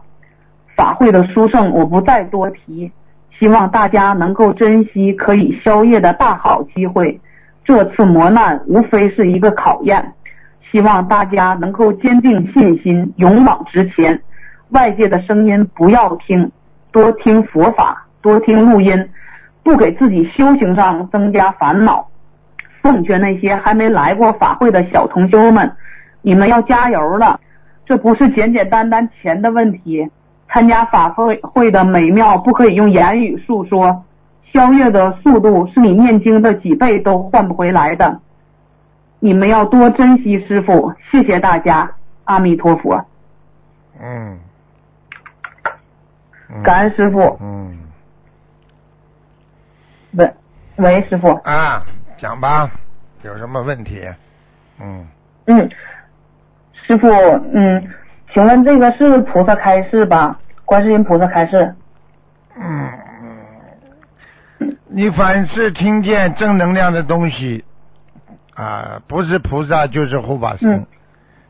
法会的殊胜我不再多提，希望大家能够珍惜可以消业的大好机会。这次磨难无非是一个考验，希望大家能够坚定信心，勇往直前。外界的声音不要听，多听佛法，多听录音，不给自己修行上增加烦恼。奉劝那些还没来过法会的小同修们，你们要加油了，这不是简简单单钱的问题。参加法会会的美妙不可以用言语诉说，消业的速度是你念经的几倍都换不回来的。你们要多珍惜师傅，谢谢大家，阿弥陀佛，嗯，嗯。感恩师傅。嗯。喂喂，师傅，啊，讲吧，有什么问题？嗯，嗯，师傅，嗯，请问这个是菩萨开示吧？观世音菩萨开示。嗯嗯，你凡是听见正能量的东西啊，不是菩萨就是护法神，嗯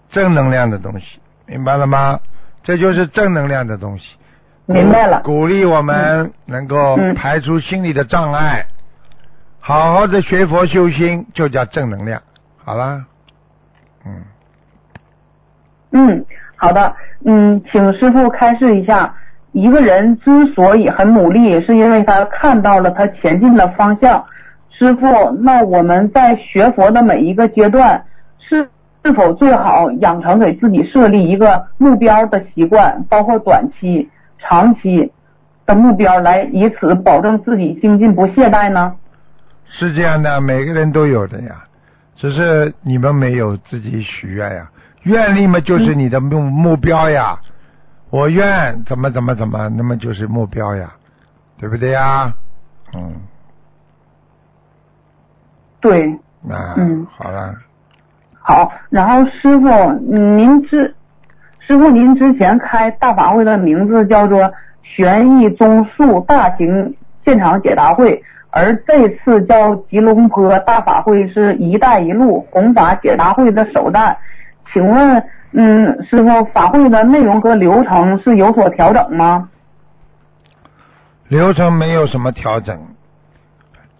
正能量的东西，明白了吗？这就是正能量的东西。明白了鼓励我们能够嗯排除心理的障碍，好好的学佛修心，就叫正能量。好了，嗯，嗯，好的，嗯，请师傅开示一下，一个人之所以很努力，是因为他看到了他前进的方向。师傅，那我们在学佛的每一个阶段，是是否最好养成给自己设立一个目标的习惯，包括短期、长期的目标，来以此保证自己精进不懈怠呢？是这样的，每个人都有的呀，只是你们没有自己许愿呀。愿力嘛，就是你的目目标呀。我愿怎么怎么怎么，那么就是目标呀，对不对呀？嗯，对，啊，嗯。好了，好，然后师傅，嗯您之师傅您之前开大法会的名字叫做玄义综述大型现场解答会，而这次叫吉隆坡大法会是一带一路弘法解答会的首站，请问，嗯，师傅法会的内容和流程是有所调整吗？流程没有什么调整，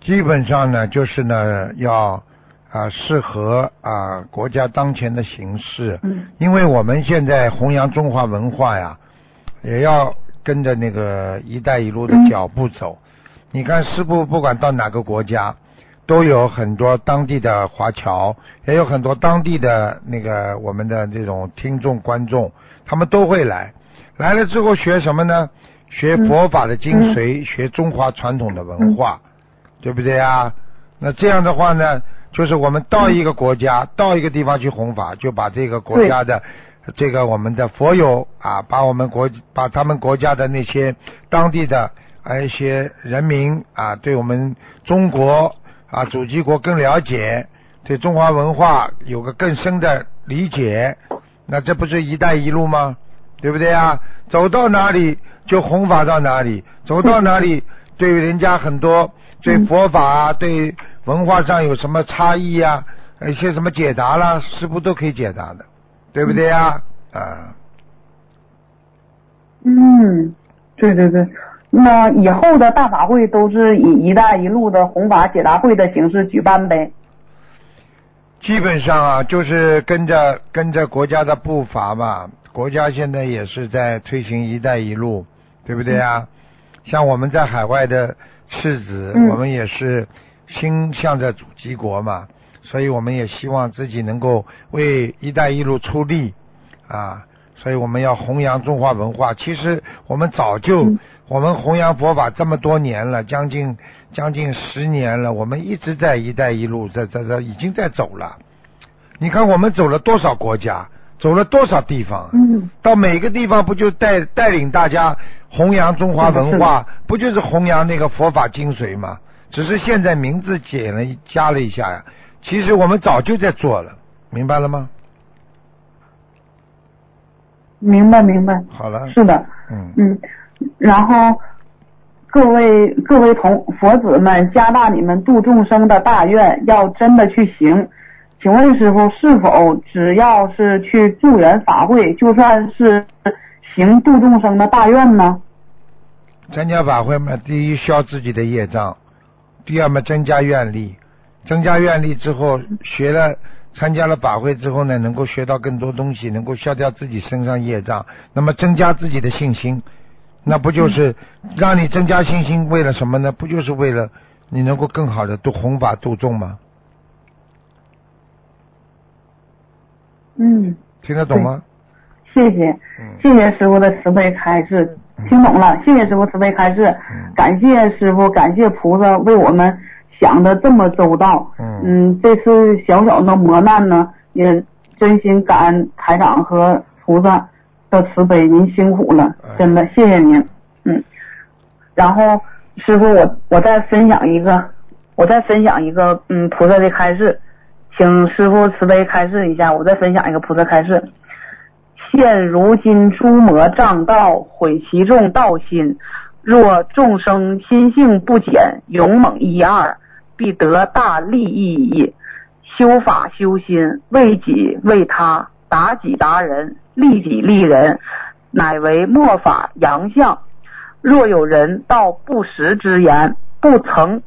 基本上呢就是呢要啊适合啊国家当前的形势，嗯因为我们现在弘扬中华文化呀，也要跟着那个“一带一路”的嗯脚步走。你看，师傅不管到哪个国家，都有很多当地的华侨，也有很多当地的那个我们的这种听众观众，他们都会来。来了之后学什么呢？学佛法的精髓，学中华传统的文化，对不对啊？那这样的话呢，就是我们到一个国家，到一个地方去弘法，就把这个国家的这个我们的佛友啊，把我们国把他们国家的那些当地的啊一些人民啊，对我们中国啊祖籍国更了解，对中华文化有个更深的理解，那这不是一带一路吗？对不对啊？走到哪里就弘法到哪里，走到哪里 对人家很多对佛法啊、对文化上有什么差异啊，一些什么解答啦，师傅都可以解答的，对不对呀？啊，嗯，对对对。那以后的大法会都是以“一带一路”的弘法解答会的形式举办呗？基本上啊，就是跟着跟着国家的步伐嘛。国家现在也是在推行“一带一路”，对不对啊？像我们在海外的赤子，嗯我们也是心向着祖籍国嘛，所以我们也希望自己能够为“一带一路”出力啊。所以我们要弘扬中华文化。其实我们早就，嗯我们弘扬佛法这么多年了，将近将近十年了，我们一直在“一带一路”在在在已经在走了。你看我们走了多少国家，走了多少地方啊？嗯到每个地方不就带带领大家弘扬中华文化，不就是弘扬那个佛法精髓吗？只是现在名字减了加了一下呀，其实我们早就在做了，明白了吗？明白明白，好了，是的，嗯，嗯，然后各位各位同佛子们，加大你们度众生的大愿，要真的去行。请问师傅，是否只要是去助缘法会，就算是行度众生的大愿呢？参加法会嘛，第一消自己的业障，第二嘛增加愿力，增加愿力之后，学了参加了法会之后呢，能够学到更多东西，能够消掉自己身上业障，那么增加自己的信心，那不就是让你增加信心？为了什么呢？不就是为了你能够更好的度弘法度众吗？嗯，听得懂吗？谢谢，嗯谢谢师傅的慈悲开示，听懂了，谢谢师傅慈悲开示，嗯感谢师傅，感谢菩萨为我们想的这么周到。嗯嗯，这次小小的磨难呢，也真心感恩台长和菩萨的慈悲，您辛苦了，真的谢谢您。嗯，然后师傅，我我再分享一个，我再分享一个嗯菩萨的开示，请师傅慈悲开示一下，我再分享一个菩萨开示。现如今诸魔障道，毁其众道心。若众生心性不减，勇猛一二，必得大利益矣。修法修心，为己为他，达己达人，利己利人，乃为末法阳相。若有人道不实之言，不曾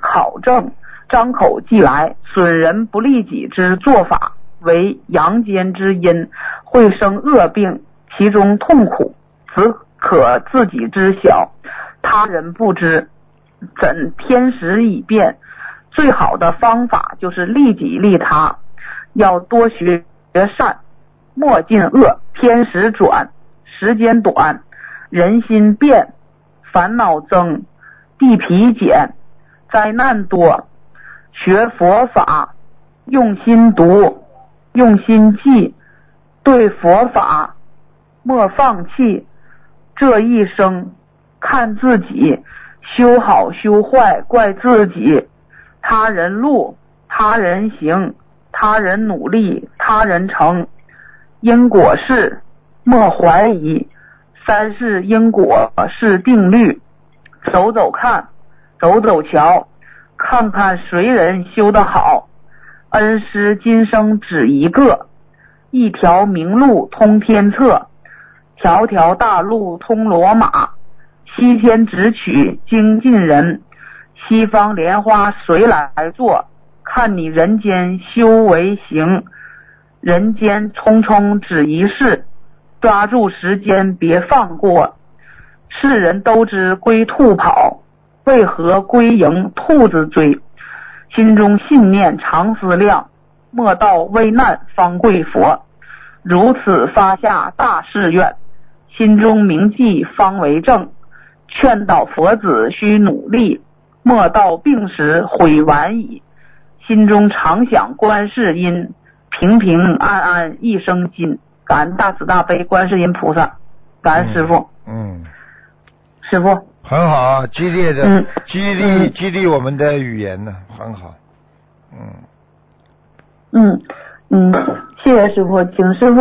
考证，张口即来，损人不利己之做法，为阳间之因，会生恶病，其中痛苦，只可自己知晓，他人不知，怎天时已变？最好的方法就是利己利他，要多学善，莫进恶。天时转，时间短，人心变，烦恼增，地皮减，灾难多。学佛法，用心读，用心记，对佛法莫放弃。这一生看自己，修好修坏怪自己。他人路，他人行，他人努力，他人成。因果事莫怀疑，三世因果是定律。走走看，走走瞧，看看谁人修得好。恩师今生只一个，一条明路通天策，条条大路通罗马。西天只取精进人。西方莲花谁来做？看你人间修为行。人间匆匆只一世，抓住时间别放过。世人都知龟兔跑，为何龟迎兔子追？心中信念常思量，莫到危难方跪佛。如此发下大誓愿，心中铭记方为正。劝导佛子需努力。莫到病时悔晚矣，心中常想观世音，平平安安一生金。感恩大慈大悲观世音菩萨，感恩师傅。嗯，师傅，很好啊，激烈的，嗯激励嗯激励我们的语言呢，很好。嗯，嗯嗯，谢谢师傅，请师傅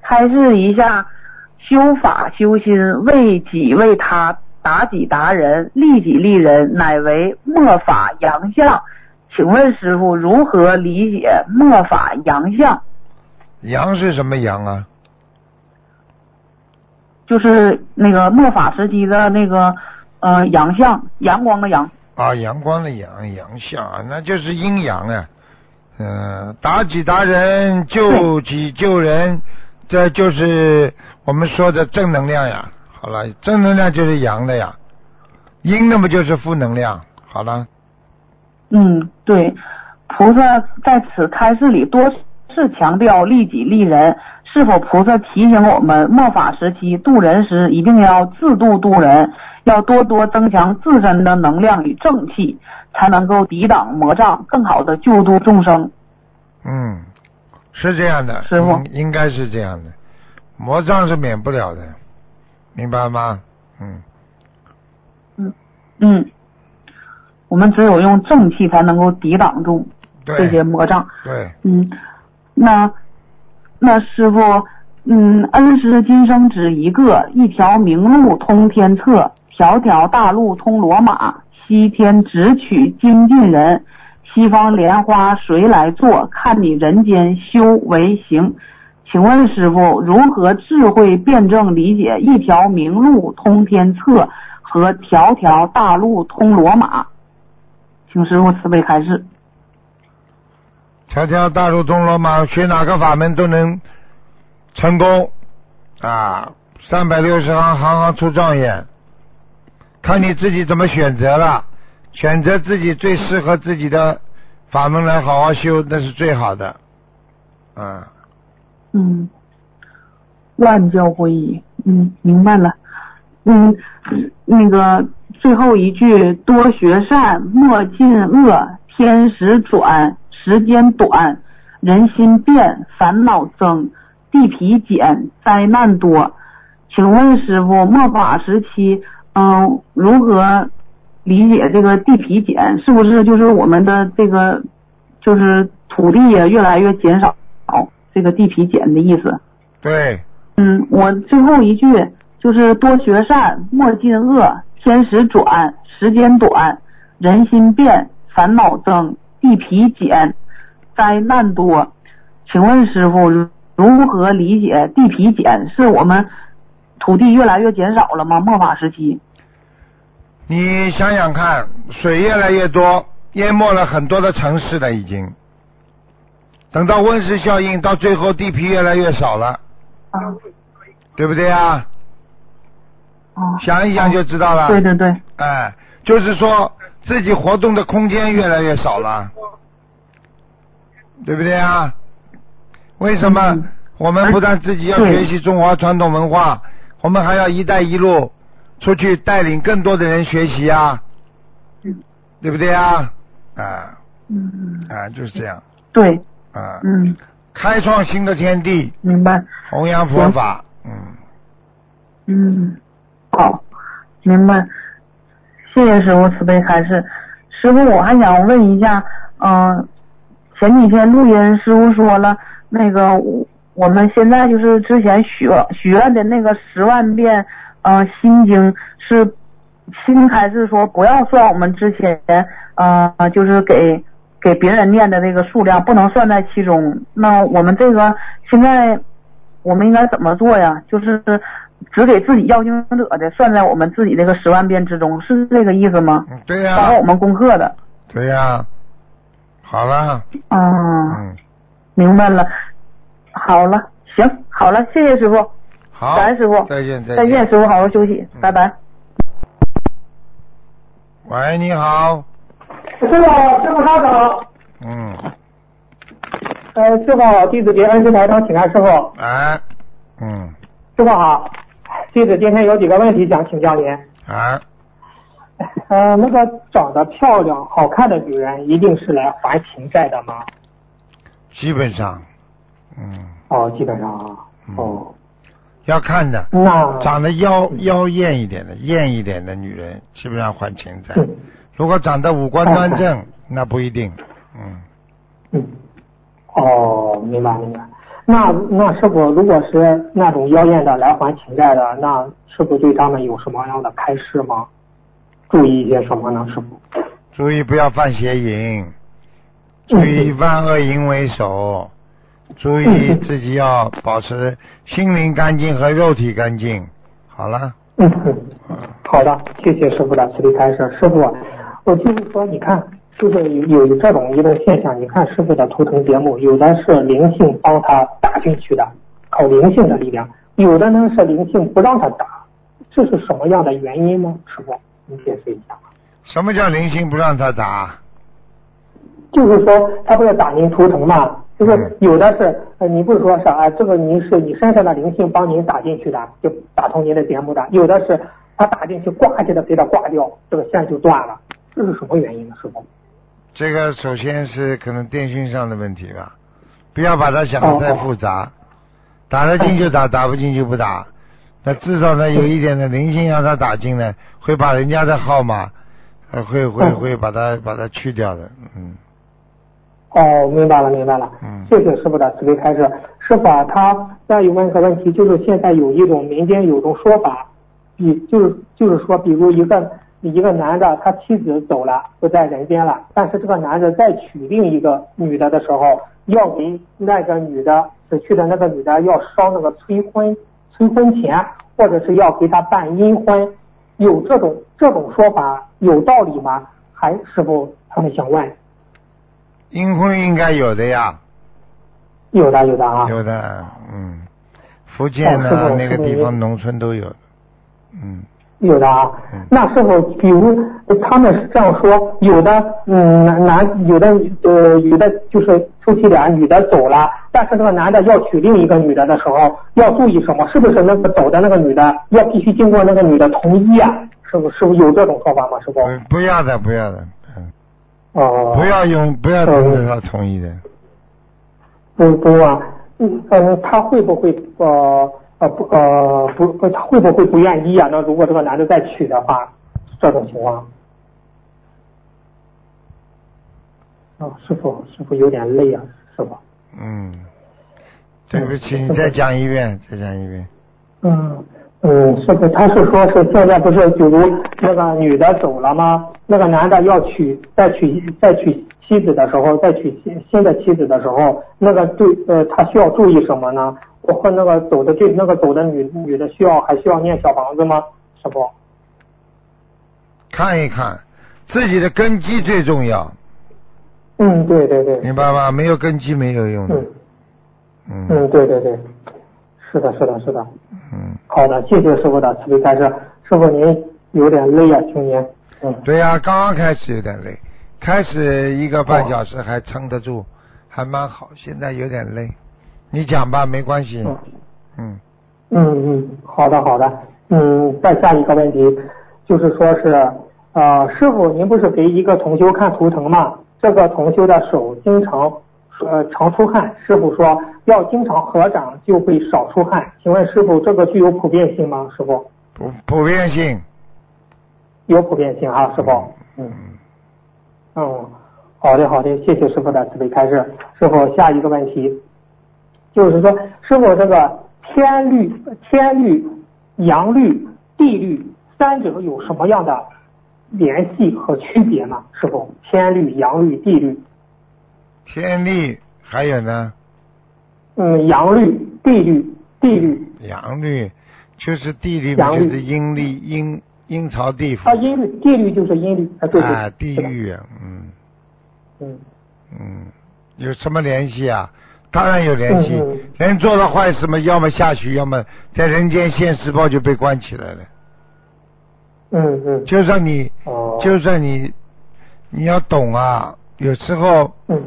开示一下修法修心，为己为他，达己达人，利己利人，乃为末法扬相。请问师傅如何理解末法阳相？阳是什么阳啊？就是那个末法时期的那个呃阳相，阳光的阳。啊，阳光的阳，阳相啊，那就是阴阳啊。嗯、达己达人，救己救人，这就是我们说的正能量呀。好了，正能量就是阳的呀，阴的嘛就是负能量。好了，嗯，对，菩萨在此开示里多次强调利己利人，是否菩萨提醒我们末法时期渡人时一定要自度度人，要多多增强自身的能量与正气，才能够抵挡魔障，更好的救度众生。嗯，是这样的，师傅应应该是这样的，魔障是免不了的，明白吗？嗯嗯，嗯，我们只有用正气才能够抵挡住这些魔障。对，嗯，那那师傅，嗯，恩师今生只一个，一条明路通天策，条条大路通罗马。西天只取精进人，西方莲花谁来做？看你人间修为行。请问师傅，如何智慧辩证理解一条明路通天策和条条大路通罗马？请师傅慈悲开示。条条大路通罗马，学哪个法门都能成功啊！三百六十行，行行出状元，看你自己怎么选择了。选择自己最适合自己的法门来好好修，那是最好的。啊，嗯，万教归一。嗯，明白了。嗯，那个最后一句多学善，莫近恶，天时转，时间短，人心变，烦恼增，地皮减，灾难多。请问师傅，末法时期，嗯，如何理解这个地皮减？是不是就是我们的这个就是土地也越来越减少，这个地皮减的意思？对，嗯，我最后一句就是多学善，莫近恶，天时转，时间短，人心变，烦恼增，地皮减，灾难多。请问师傅，如何理解地皮减？是我们土地越来越减少了吗？末法时期？你想想看，水越来越多，淹没了很多的城市了，已经。等到温室效应，到最后地皮越来越少了，啊，对不对啊？哦，想一想就知道了。对对对，哎，就是说自己活动的空间越来越少了，对不对啊？为什么嗯。我们不但自己要学习中华传统文化，我们还要“一带一路”出去带领更多的人学习啊？嗯对不对啊？啊。嗯，啊，就是这样。对，啊，嗯，开创新的天地，明白。弘扬佛法，嗯，嗯，好，明白。谢谢师傅慈悲开示。师傅，我还想问一下，嗯、前几天录音师傅说了，那个我们现在就是之前许许愿的那个十万遍，呃，心经是新开始说不要算我们之前，呃，就是给给别人念的那个数量，不能算在其中。那我们这个现在我们应该怎么做呀？就是只给自己要经者的算在我们自己那个十万遍之中，是这个意思吗？嗯对呀、包括我们功课的。对呀、好了，啊，嗯，明白了。好了，行，好了，谢谢师傅，好，感恩师傅，再见，再再见，师傅，好好休息，嗯拜拜。喂，你好，师傅，师傅稍等。嗯，呃，师傅，弟子给恩师台长请安，师傅。哎，嗯，师傅好，弟子今天有几个问题想请教您。啊，呃，那个长得漂亮、好看的女人，一定是来还情债的吗？基本上，嗯，哦，基本上啊。嗯。哦，要看的，那。长得妖妖艳一点的、艳一点的女人，基本上还情债。嗯如果长得五官端正，那不一定，嗯，嗯，哦，明白明白。那那师傅，如果是那种妖艳的来还情债的，那师傅对他们有什么样的开示吗？注意一些什么呢，师傅？注意不要犯邪淫，注意万恶淫为首，注意自己要保持心灵干净和肉体干净。好了，嗯哼，好的，谢谢师傅的慈悲开示。师傅，我就是说，你看，就是有有这种一种现象，你看师傅的图腾节目，有的是灵性帮他打进去的，靠灵性的力量；有的呢是灵性不让他打，这是什么样的原因呢？师傅，您解释一下。什么叫灵性不让他打？就是说，他不是打您图腾嘛？就是有的是，呃，你不是说是啊，这个您是你身上的灵性帮您打进去的，就打通您的节目的；有的是他打进去，呱叽的给他挂掉，这个线就断了，这是什么原因呢？师傅？这个首先是可能电信上的问题吧，不要把它想的太复杂，打得进就打，打不进就不打。那至少呢，有一点的灵性让他打进来，会把人家的号码，呃，会会嗯会把它把它去掉的，嗯哦，明白了，明白了。嗯谢谢师傅的慈悲开示。师傅啊，他再有问个问题，就是现在有一种民间有种说法，比就是就是说，比如一个一个男的他妻子走了，不在人间了，但是这个男的再娶另一个女的的时候，要给那个女的死去的那个女的要烧那个催婚催婚钱，或者是要给她办阴婚，有这种这种说法有道理吗？还师傅他们想问。阴婚应该有的呀，有的有的啊。有的，嗯，福建呢、哦那个地方农村都有，嗯，有的啊嗯，那是否，比如他们是这样说，有的嗯男男有的呃有的就是夫妻俩女的走了，但是那个男的要娶另一个女的的时候，要注意什么？是不是那个走的那个女的要必须经过那个女的同意啊？师师傅，师傅有这种说法吗？师傅？不不要的，不要的，嗯，哦。不要用，不要等着他同意的。不不啊，嗯嗯，他会不会呃呃不呃不不，他会不会不愿意啊？那如果这个男的再娶的话，这种情况。哦，师傅，师傅有点累啊，师傅。嗯，对不起，你再讲一遍，再讲一遍。嗯嗯，师傅，他是说是现在不是比如那个女的走了吗？那个男的要娶再娶再娶妻子的时候，再娶新新的妻子的时候，那个对呃，他需要注意什么呢？和那个走的这那个走的女女的需要还需要念小房子吗？师傅？看一看，自己的根基最重要。嗯，对对对。明白吧？没有根基没有用的。嗯。对对对，是的，是的，是的。嗯。好的，谢谢师傅的慈悲开示。师傅您有点累啊，今年。嗯。对呀，刚刚开始有点累，开始一个半小时还撑得住，还蛮好。现在有点累，你讲吧，没关系。嗯。嗯嗯，好的好的。嗯，再下一个问题，就是说是呃，师傅您不是给一个同修看图腾吗？这个同修的手经常呃常出汗，师傅说要经常合掌就会少出汗。请问师傅，这个具有普遍性吗？师傅？普普遍性。有普遍性啊，师傅。嗯。嗯，好的好的，谢谢师傅的慈悲开示。师傅，下一个问题，就是说，师傅这个天律、天律、阳律、地律三者有什么样的？联系和区别呢？师傅，天律、阳律、地律。天律还有呢？嗯，阳律、地律、地律。阳律就是地律，就是阴律，阴阴曹地府。啊，阴律、地律就是阴律啊，对对。啊，地狱，嗯。嗯。嗯，有什么联系啊？当然有联系。人做了坏事嘛，要么下去，要么在人间现世报就被关起来了。嗯嗯，就算你，就算你，你要懂啊，有时候，嗯，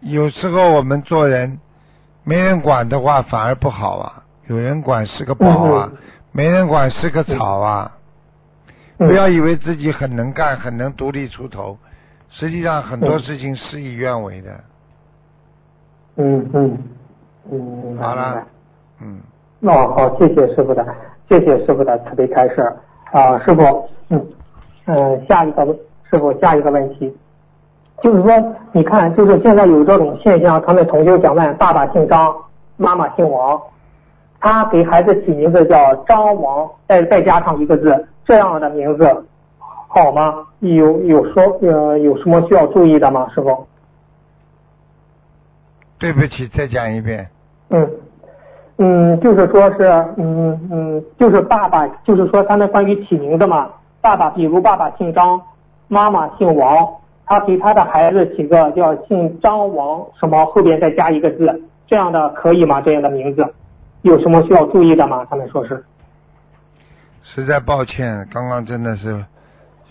有时候我们做人，没人管的话反而不好啊，有人管是个宝啊，没人管是个草啊，不要以为自己很能干，很能独立出头，实际上很多事情事与愿违的。嗯嗯嗯，好了，嗯，哦好，谢谢师傅的，谢谢师傅的慈悲开示。啊，师傅，嗯嗯，下一个师傅下一个问题，就是说，你看，就是现在有这种现象，他们同学想问，爸爸姓张，妈妈姓王，他给孩子起名字叫张王，再再加上一个字，这样的名字好吗？有有说呃有什么需要注意的吗？师傅？对不起，再讲一遍。嗯。嗯，就是说是，嗯嗯，就是爸爸，就是说他们关于起名字嘛，爸爸，比如爸爸姓张，妈妈姓王，他给他的孩子起个叫姓张王什么，后边再加一个字，这样的可以吗？这样的名字有什么需要注意的吗？他们说是。实在抱歉，刚刚真的是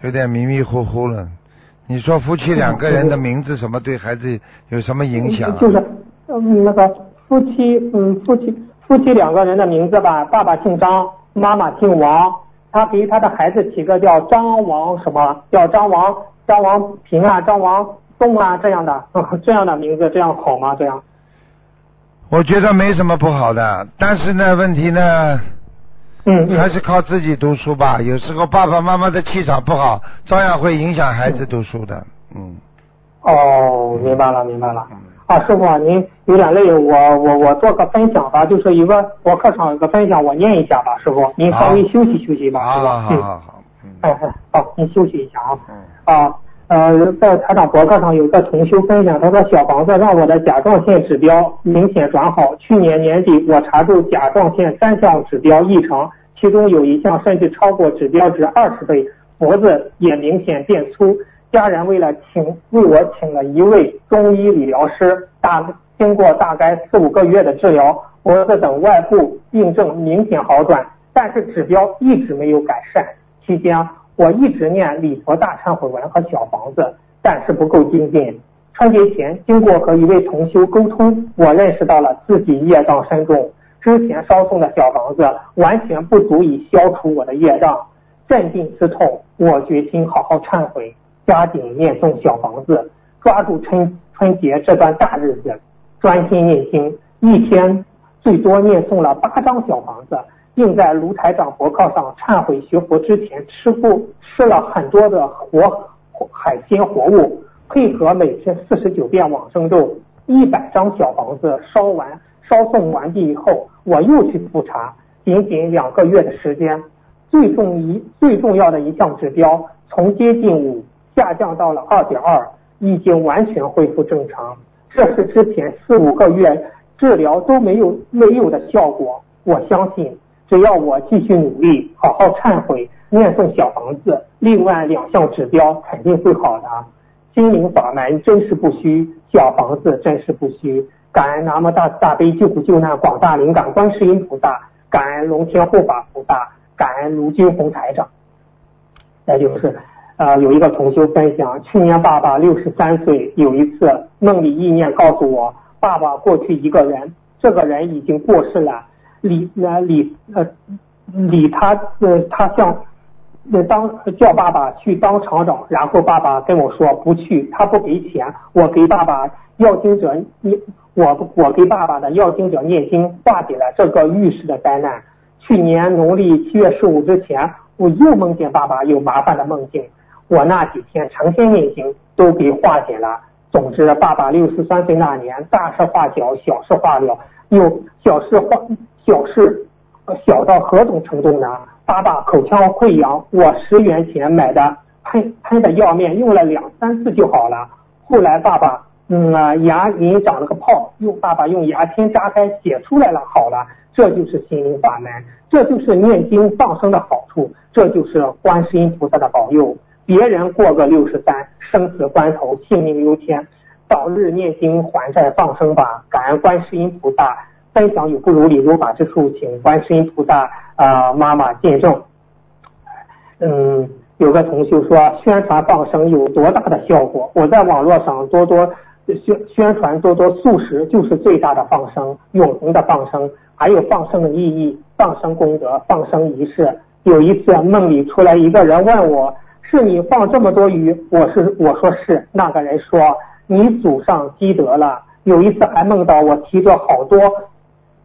有点迷迷糊糊了。你说夫妻两个人的名字什么对孩子有什么影响？就是，嗯，那个夫妻，嗯，夫妻。夫妻两个人的名字吧，爸爸姓张，妈妈姓王，他给他的孩子起个叫张王什么，叫张王张王平啊，张王栋啊这样的，这样的名字，这样好吗？这样？我觉得没什么不好的，但是呢，问题呢，嗯，还是靠自己读书吧。有时候爸爸妈妈的气场不好，照样会影响孩子读书的。嗯。哦，明白了，明白了。啊，师傅，您有点累，我我我做个分享吧，就是一个我课上有个分享，我念一下吧，师傅，您稍微休息休息吧，是吧？好好好，哎哎，好，您休息一下啊。嗯啊呃，在台长博客上有个同修分享，他说小房子让我的甲状腺指标明显转好，去年年底我查出甲状腺三项指标异常，其中有一项甚至超过指标值二十倍，脖子也明显变粗。家人为了请为我请了一位中医理疗师，大经过大概四五个月的治疗，脖子等外部病症明显好转，但是指标一直没有改善。期间我一直念礼佛大忏悔文和小房子，但是不够精进。春节前经过和一位同修沟通，我认识到了自己业障深重，之前烧送的小房子完全不足以消除我的业障。镇定刺痛，我决心好好忏悔，加紧念诵小房子，抓住春春节这段大日子，专心念经，一天最多念诵了八张小房子，并在卢台长博客上忏悔学佛之前吃过吃了很多的活海鲜活物，配合每天四十九遍往生咒，一百张小房子烧完烧送完毕以后，我又去复查，仅仅两个月的时间，最重一最重要的一项指标从接近五下降到了二点二，已经完全恢复正常。这是之前四五个月治疗都没有没有的效果。我相信，只要我继续努力，好好忏悔，念诵小房子，另外两项指标肯定会好的。心灵法门真实不虚，小房子真实不虚。感恩南无大慈大悲救苦救难广大灵感观世音菩萨，感恩龙天护法菩萨，感恩卢金红台长。再就是。啊，有一个同修分享，去年爸爸六十三岁，有一次梦里意念告诉我，爸爸过去一个人，这个人已经过世了，理呃理呃理他呃他向呃当叫爸爸去当厂长，然后爸爸跟我说不去，他不给钱，我给爸爸要经者念我我给爸爸的要经者念经化解了这个预示的灾难。去年农历七月十五之前，我又梦见爸爸有麻烦的梦境。我那几天成天念经，都给化解了。总之，爸爸六十三岁那年，大事化小，小事化了。有小事化小事，小到何种程度呢？爸爸口腔溃疡，我十元钱买的喷喷的药面，用了两三次就好了。后来爸爸嗯牙龈长了个泡，用爸爸用牙签扎开，写出来了，好了。这就是心灵法门，这就是念经放生的好处，这就是观世音菩萨的保佑。别人过个六十三，生死关头，性命由天，早日念经还债放生吧！感恩观世音菩萨，分享有不如理如法之处，请观世音菩萨啊妈妈见证。嗯，有个同学说宣传放生有多大的效果？我在网络上多多宣宣传多多素食就是最大的放生，永恒的放生，还有放生的意义，放生功德，放生仪式。有一次梦里出来一个人问我。是你放这么多鱼？我是我说是。那个人说你祖上积德了。有一次还梦到我提着好多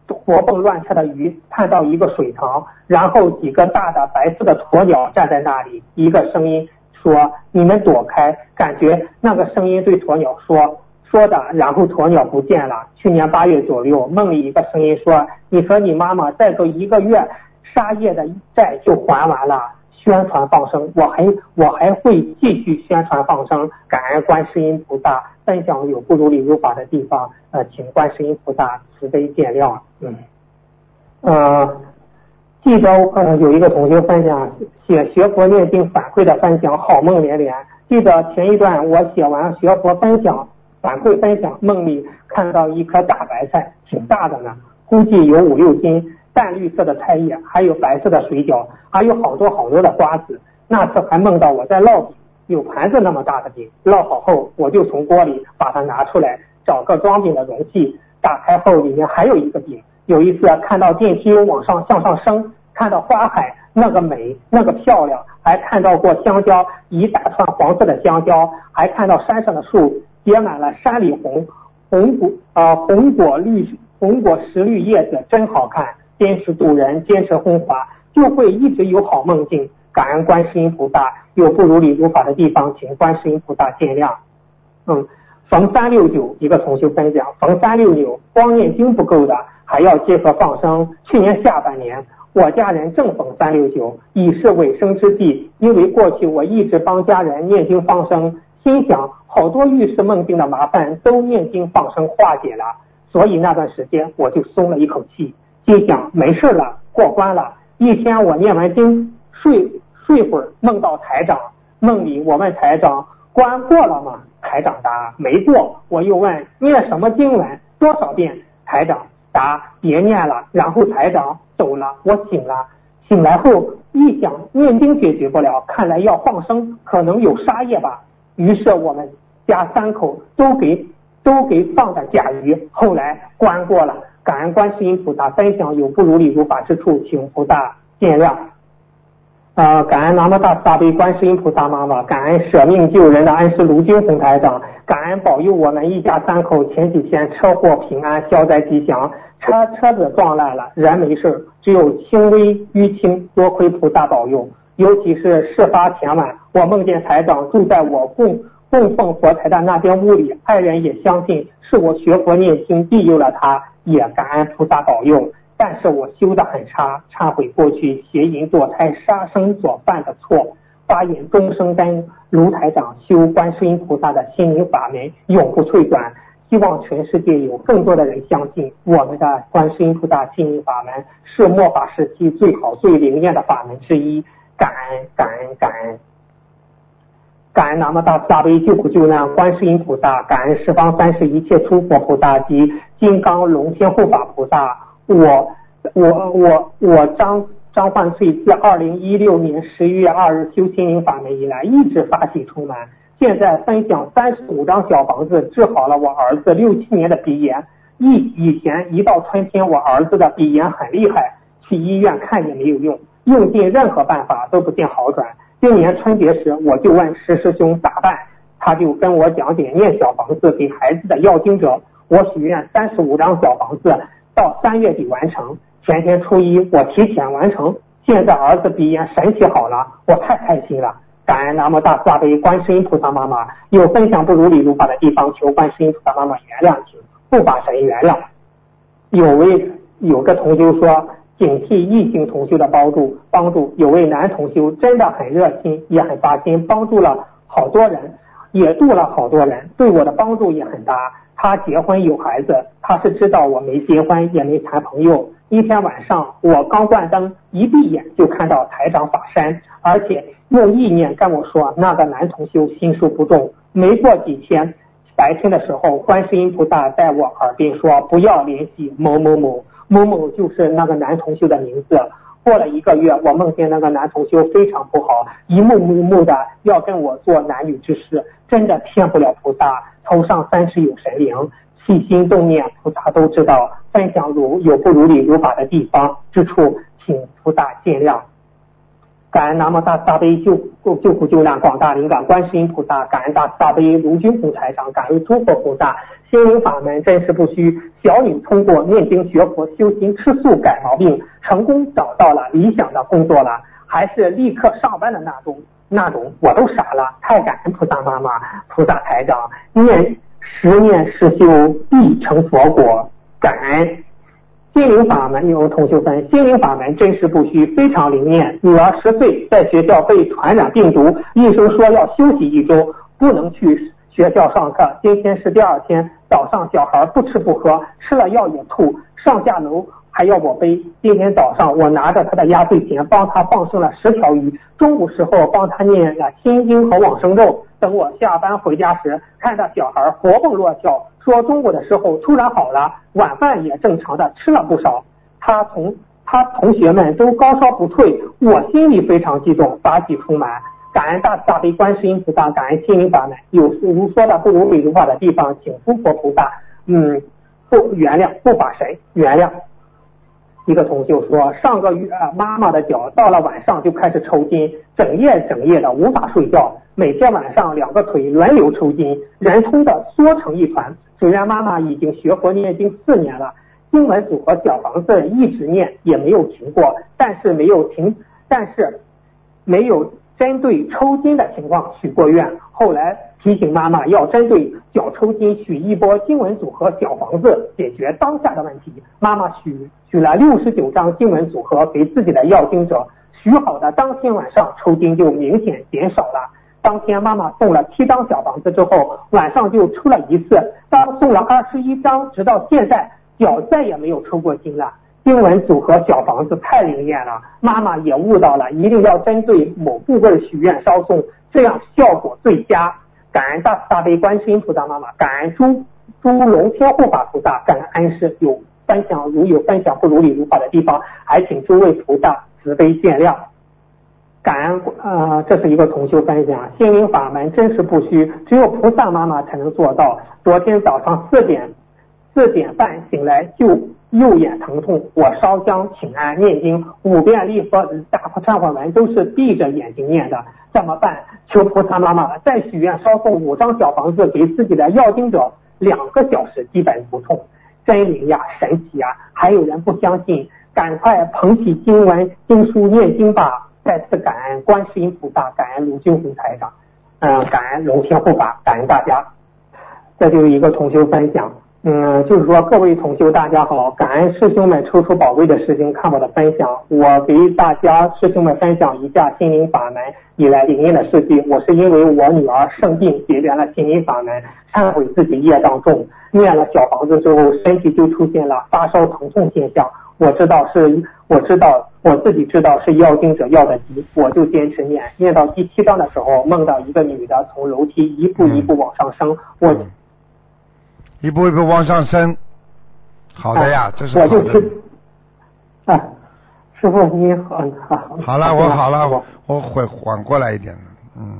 活蹦乱跳的鱼，探到一个水塘，然后几个大的白色的鸵鸟站在那里。一个声音说：“你们躲开。”感觉那个声音对鸵鸟说说的，然后鸵鸟不见了。去年八月左右，梦里一个声音说：“你和你妈妈再过一个月，沙叶的债就还完了。”宣传放生，我还我还会继续宣传放生，感恩观世音菩萨，分享有不如理如法的地方，呃，请观世音菩萨慈悲见谅。嗯，呃，记得呃有一个同学分享写学佛念经反馈的分享，好梦连连。记得前一段我写完学佛分享反馈分享，梦里看到一颗大白菜，挺大的呢，估计有五六斤。淡绿色的菜叶，还有白色的水饺，还有好多好多的瓜子。那次还梦到我在烙饼，有盘子那么大的饼，烙好后我就从锅里把它拿出来，找个装饼的容器，打开后里面还有一个饼。有一次看到电梯往上向上升，看到花海那个美那个漂亮，还看到过香蕉一大串黄色的香蕉，还看到山上的树结满了山里红红果啊红果绿红果实绿叶子，真好看。坚持渡人，坚持弘法，就会一直有好梦境。感恩观世音菩萨，有不如理如法的地方，请观世音菩萨见谅。嗯，逢三六九，一个同修分享，逢三六九，光念经不够的，还要结合放生。去年下半年，我家人正逢三六九，已是尾声之际。因为过去我一直帮家人念经放生，心想好多遇事梦境的麻烦都念经放生化解了，所以那段时间我就松了一口气。心想没事了，过关了。一天我念完经，睡睡会儿，梦到台长。梦里我问台长关过了吗？台长答没过。我又问念什么经文，多少遍？台长答别念了。然后台长走了，我醒了。醒来后一想，念经解决不了，看来要放生，可能有杀业吧。于是我们家三口都给都给放的甲鱼。后来关过了。感恩观世音菩萨分享有不如理如法之处，请菩萨见谅。呃，感恩南无大慈大悲观世音菩萨妈妈，感恩舍命救人的恩师卢军红台长，感恩保佑我们一家三口前几天车祸平安，消灾吉祥。车车子撞烂了，人没事，只有轻微淤青，多亏菩萨保佑。尤其是事发前晚，我梦见台长住在我供供奉佛台的那间屋里，爱人也相信是我学佛念经庇佑了他，也感恩菩萨保佑。但是我修的很差，忏悔过去邪淫堕胎杀生所犯的错，发愿终生跟卢台长修观世音菩萨的心灵法门，永不退转。希望全世界有更多的人相信我们的观世音菩萨心灵法门是末法时期最好最灵验的法门之一。感恩感恩感恩，感恩南无大慈大悲救苦救难观世音菩萨，感恩十方三世一切诸佛菩萨及金刚龙天护法菩萨。我我我我张张焕翠自二零一六年十一月二日修心灵法门以来，一直发喜充满。现在分享三十五张小房子，治好了我儿子六七年的鼻炎。一以前一到春天，我儿子的鼻炎很厉害，去医院看也没有用，用尽任何办法都不见好转。今年春节时，我就问石师兄咋办，他就跟我讲解念小房子给孩子的要经者。我许愿三十五张小房子。到三月底完成，前天初一我提前完成，现在儿子鼻炎神奇好了，我太开心了，感恩南无大慈大悲观世音菩萨妈妈，有分享不如理如法的地方，求观世音菩萨妈妈原谅，请护法神原谅。有位有个同修说，警惕异性同修的帮助，帮助有位男同修真的很热心，也很发心，帮助了好多人，也度了好多人，对我的帮助也很大。他结婚有孩子，他是知道我没结婚也没谈朋友。一天晚上，我刚关灯，一闭眼就看到台长法身，而且用意念跟我说那个男同修心术不重。没过几天，白天的时候，观世音菩萨在我耳边说不要联系某某某，某某就是那个男同修的名字。过了一个月，我梦见那个男同修非常不好，一幕幕幕的要跟我做男女之事，真的骗不了菩萨。头上三尺有神灵，起心动念菩萨都知道。分享如有不如理如法的地方之处，请菩萨见谅。感恩南无大慈大悲救救苦救难广大灵感观世音菩萨，感恩大慈大悲卢军红台上，感恩诸佛菩萨。心灵法门真实不虚，小女通过念经学佛修心吃素改毛病，成功找到了理想的工作了，还是立刻上班的那种。那种我都傻了，太感恩菩萨妈妈、菩萨台长，念十念十修必成佛果，感恩心灵法门有同学分，心灵法门真实不虚，非常灵验。女儿十岁在学校被传染病毒，医生说要休息一周，不能去学校上课。今天是第二天，早上小孩不吃不喝，吃了药也吐，上下楼。还要我背。今天早上我拿着他的压岁钱，帮他放生了十条鱼。中午时候帮他念了心经和往生咒。等我下班回家时，看到小孩活蹦乱跳，说中午的时候突然好了，晚饭也正常的吃了不少。他同他同学们都高烧不退，我心里非常激动，法喜充满。感恩大慈大悲观世音菩萨，感恩心灵法门。有如说的不如理如法的地方，请诸佛菩萨嗯不原谅，不法神原谅。一个同学说，上个月妈妈的脚到了晚上就开始抽筋，整夜整夜的无法睡觉，每天晚上两个腿轮流抽筋，人抽的缩成一团。虽然妈妈已经学佛念经四年了，经文组和小房子一直念也没有停过，但是没有停，但是没有针对抽筋的情况许过愿。后来提醒妈妈要针对脚抽筋许一波经文组合小房子，解决当下的问题。妈妈许。许了六十九张经文组合给自己的要经者许好的当天晚上抽筋就明显减少了。当天妈妈送了七张小房子之后，晚上就抽了一次。当送了二十一张，直到现在脚再也没有抽过筋了。经文组合小房子太灵验了，妈妈也悟到了，一定要针对某部位许愿烧送，这样效果最佳。感恩大慈大悲观世音菩萨妈妈，感恩诸诸龙天护法菩萨，感恩恩师有。分享如有分享不如理如法的地方，还请诸位菩萨慈悲见谅。感恩呃，这是一个同修分享，心灵法门真实不虚，只有菩萨妈妈才能做到。昨天早上四点四点半醒来，就右眼疼痛，我烧香请安念经五遍立佛大忏悔文都是闭着眼睛念的，怎么办？求菩萨妈妈再许愿烧送五张小房子给自己的要经者，两个小时基本不痛，真灵呀，神奇呀！还有人不相信，赶快捧起经文经书念经吧！再次感恩观世音菩萨，感恩卢军红台长，嗯，感恩龙天护法，感恩大家。这就是一个同修分享。嗯，就是说各位同修大家好，感恩师兄们抽出宝贵的时间看我的分享。我给大家师兄们分享一下心灵法门以来灵验的事迹。我是因为我女儿生病，结缘了心灵法门，忏悔自己业障重，念了小房子之后，身体就出现了发烧疼痛现象。我知道是，我知道我自己知道是要经者要的急，我就坚持念。念到第七章的时候，梦到一个女的从楼梯一步一步往上升，我。一步一步往上升，好的呀，这是好的。啊，师傅你好，好。好了，我好了，我我缓缓过来一点了嗯。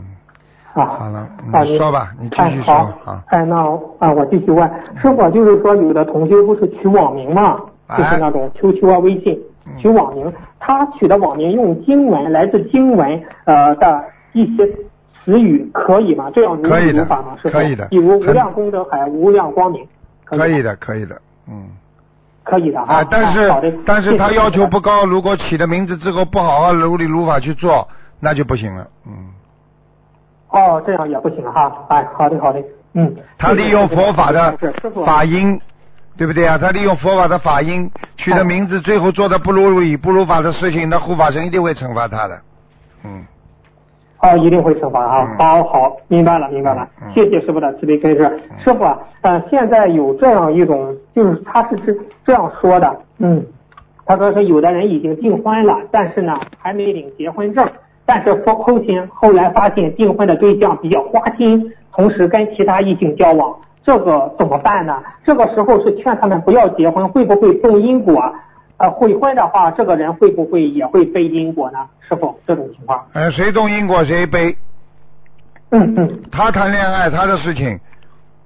啊。好了，你说吧，你继续说啊。哎，那啊，我继续问师傅，就是说有的同学不是取网名嘛，就是那种 QQ 啊、微信取网名，他取的网名用经文来自经文呃的一些。词语可以吗？这样可以的，法吗？可以的。比如无量功德海，无量光明。可以的，可以的，嗯。可以的啊。但是，但是他要求不高。如果起了名字之后不好好如理如法去做，那就不行了，嗯。哦，这样也不行哈。哎，好的，好的，嗯。他利用佛法的法音，对不对啊？他利用佛法的法音取的名字，最后做的不如理不如法的事情，那护法神一定会惩罚他的，嗯。哦，一定会惩罚哈。好好，明白了，明白了。谢谢师傅的慈悲开示。师傅啊，呃，现在有这样一种，就是他是这这样说的，嗯，他说是有的人已经订婚了，但是呢还没领结婚证，但是后后天后来发现订婚的对象比较花心，同时跟其他异性交往，这个怎么办呢？这个时候是劝他们不要结婚，会不会动因果？呃，悔婚的话，这个人会不会也会背因果呢？是否这种情况？呃，谁动因果谁背。嗯嗯。他谈恋爱他的事情，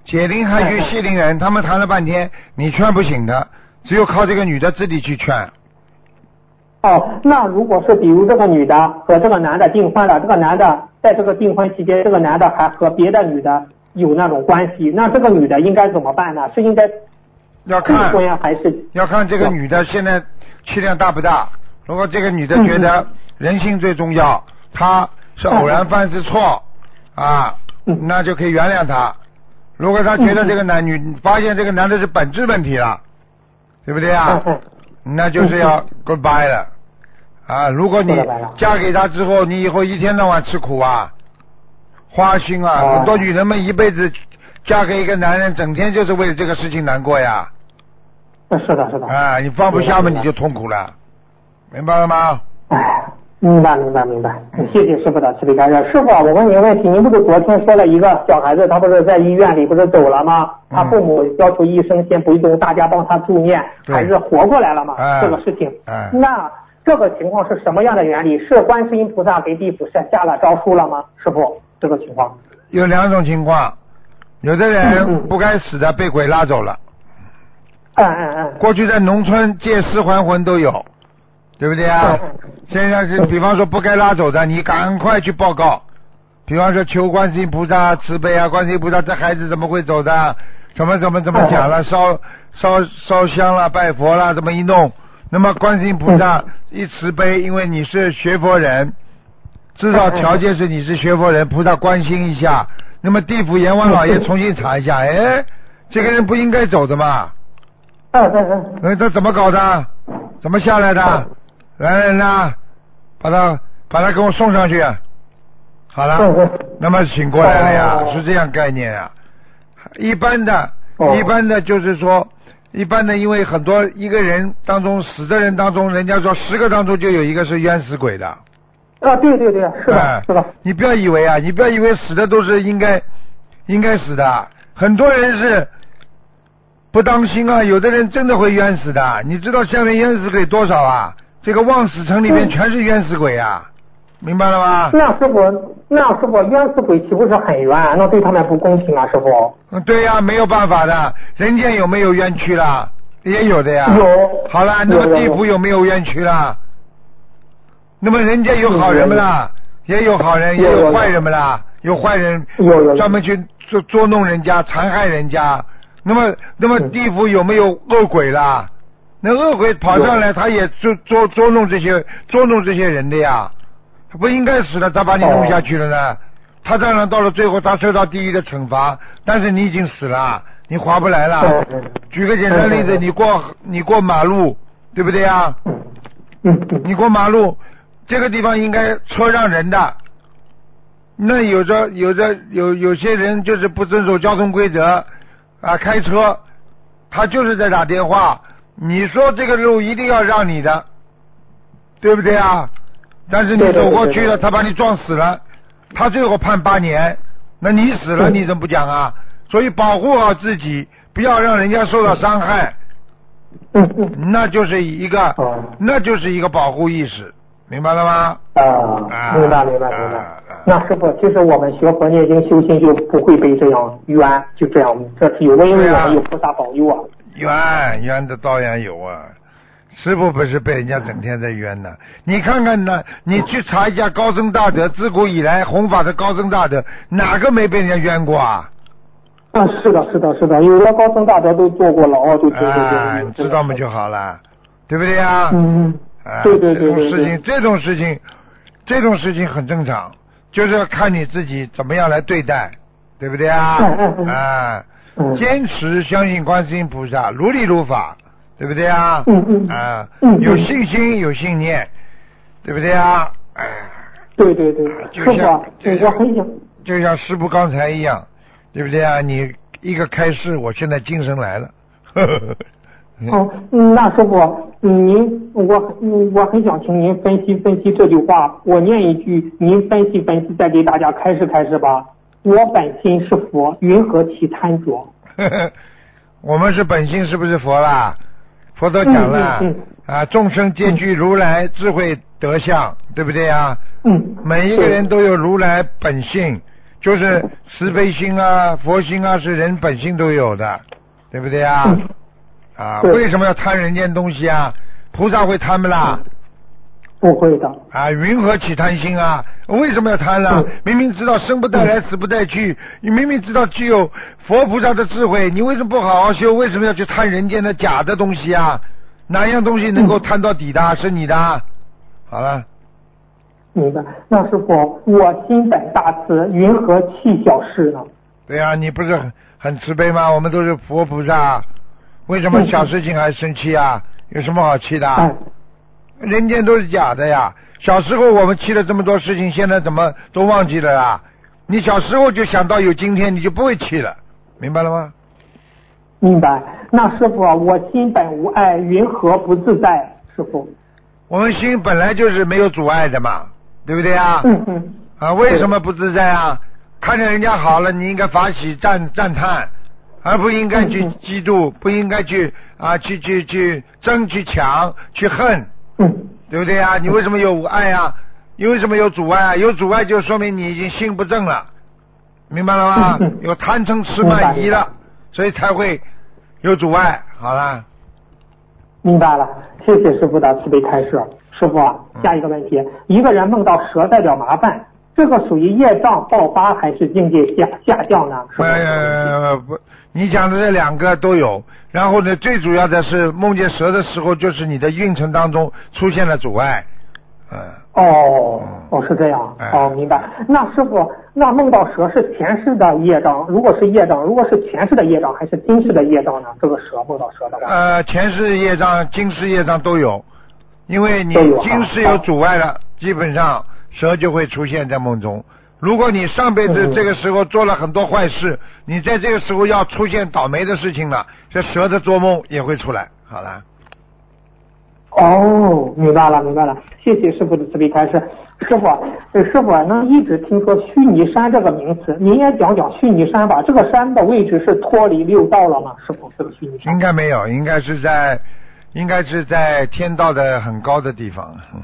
解铃还须系铃人，他们谈了半天，你劝不醒的，只有靠这个女的自己去劝。哦，那如果是比如这个女的和这个男的订婚了，这个男的在这个订婚期间，这个男的还和别的女的有那种关系，那这个女的应该怎么办呢？是应该？要看，还是要看这个女的现在气量大不大。如果这个女的觉得人性最重要，她是偶然犯是错啊，那就可以原谅她。如果她觉得这个男女发现这个男的是本质问题了，对不对啊？那就是要 goodbye 了啊！如果你嫁给他之后，你以后一天到晚吃苦啊，花心啊，很多女人们一辈子。嫁给一个男人，整天就是为了这个事情难过呀。是的，是的。哎，你放不下嘛，你就痛苦了，明白了吗？哎，明白，明白，明白。谢谢师傅的慈悲开示。师傅，我问你个问题，您不是昨天说了一个小孩子，他不是在医院里不是走了吗？他父母要求医生先不动，大家帮他助念，孩子活过来了吗？这个事情。那这个情况是什么样的原理？是观世音菩萨给地府下下了诏书了吗？师傅，这个情况。有两种情况。有的人不该死的被鬼拉走了。嗯嗯嗯。过去在农村借尸还魂都有，对不对啊？现在是比方说不该拉走的，你赶快去报告。比方说求观世音菩萨慈悲啊，观世音菩萨这孩子怎么会走的？怎么怎么怎么讲了？烧烧烧香了，拜佛了，这么一弄，那么观世音菩萨一慈悲，因为你是学佛人，至少条件是你是学佛人，菩萨关心一下。那么地府阎王老爷重新查一下，哎，这个人不应该走的嘛？嗯嗯嗯。那他怎么搞的？怎么下来的？来人呐，把他把他给我送上去。好了，那么醒过来了呀，是这样概念啊。一般的，一般的就是说，一般的，因为很多一个人当中死的人当中，人家说十个当中就有一个是冤死鬼的。啊，对对对，是的，是的。你不要以为啊，你不要以为死的都是应该应该死的，很多人是不当心啊，有的人真的会冤死的。你知道下面冤死鬼多少啊？这个望死城里面全是冤死鬼啊，明白了吗？那师傅，那师傅，冤死鬼岂不是很冤？那对他们不公平啊，师傅。嗯，对呀，没有办法的，人间有没有冤屈啦？也有的呀。有。好了，那么地府有没有冤屈啦？那么人家有好人不啦？也有好人，也有坏人不啦？有坏人专门去捉捉弄人家、残害人家。那么，那么地府有没有恶鬼啦？那恶鬼跑上来，他也捉捉捉弄这些捉弄这些人的呀。他不应该死的，咋把你弄下去了呢？他当然到了最后，他受到地狱的惩罚，但是你已经死了，你划不来了。举个简单例子，你过你过马路，对不对呀？你过马路，这个地方应该车让人的，那有着有着有有些人就是不遵守交通规则啊，开车，他就是在打电话，你说这个路一定要让你的，对不对啊？但是你走过去了，他把你撞死了，他最后判八年，那你死了你怎么不讲啊？所以保护好自己，不要让人家受到伤害，那就是一个，那就是一个保护意识，明白了吗？啊，明白明白明白。那师傅，其实我们学佛念经修心就不会被这样冤，就这样，这是有因为我们有菩萨保佑啊。冤冤的当然有啊。师傅不是被人家整天在冤呢？你看看呢，你去查一下高僧大德，自古以来弘法的高僧大德，哪个没被人家冤过啊？啊，是的，是的，是的，有的高僧大德都坐过牢，就对对对，知道吗就好了，对不对呀？嗯，对对对对。这种事情，这种事情，这种事情很正常，就是要看你自己怎么样来对待，对不对啊？啊，坚持相信观世音菩萨，如理如法。对不对啊？嗯嗯啊，有信心有信念，对不对啊？哎，对对对，就像我很想，就像师傅刚才一样，对不对啊？你一个开示，我现在精神来了。哦，那师傅，您我我很想请您分析分析这句话，我念一句，您分析分析，再给大家开示开示吧。我本心是佛，云何其贪着？我们是本性，是不是佛啦？佛都讲了嗯啊，众生皆具如来智慧德相，对不对啊？嗯。每一个人都有如来本性，就是慈悲心啊、佛心啊，是人本性都有的，对不对啊？啊，为什么要贪人间东西啊？菩萨会贪不啦？不会的。啊，云何起贪心啊？为什么要贪呢？明明知道生不带来，死不带去，你明明知道具有佛菩萨的智慧，你为什么不好好修？为什么要去贪人间的假的东西啊？哪样东西能够贪到底的？是你的。好了。明白。那师傅，我心本大慈，云何弃小事呢？对呀，你不是很很慈悲吗？我们都是佛菩萨，为什么小事情还生气啊？有什么好气的？人间都是假的呀！小时候我们气了这么多事情，现在怎么都忘记了啊？你小时候就想到有今天，你就不会气了，明白了吗？明白。那师傅，我心本无碍，云何不自在？师傅，我们心本来就是没有阻碍的嘛，对不对啊？嗯嗯。啊，为什么不自在啊？看见人家好了，你应该发喜赞赞叹，而不应该去嫉妒，不应该去啊去去去争去抢去恨。对不对呀？你为什么有爱呀？你为什么有阻碍啊？有阻碍就说明你已经心不正了，明白了吗？有贪嗔痴慢疑了，所以才会有阻碍。好了，明白了，谢谢师傅的慈悲开示。师傅，下一个问题：一个人梦到蛇代表麻烦，这个属于业障爆发还是境界下下降呢？呃不，你讲的这两个都有。然后呢，最主要的是梦见蛇的时候，就是你的运程当中出现了阻碍，嗯。哦，哦，是这样，哦，明白。那师傅，那梦到蛇是前世的业障？如果是业障，如果是前世的业障，还是今世的业障呢？这个蛇梦到蛇的话。呃，前世业障、今世业障都有，因为你今世有阻碍了，基本上蛇就会出现在梦中。如果你上辈子这个时候做了很多坏事，你在这个时候要出现倒霉的事情了，这蛇的做梦也会出来。好了。哦，明白了，明白了。谢谢师傅的慈悲开示。师傅，师傅，那一直听说须弥山这个名词，您也讲讲须弥山吧。这个山的位置是脱离六道了吗？师傅，这个须弥山应该没有，应该是在，应该是在天道的很高的地方。嗯。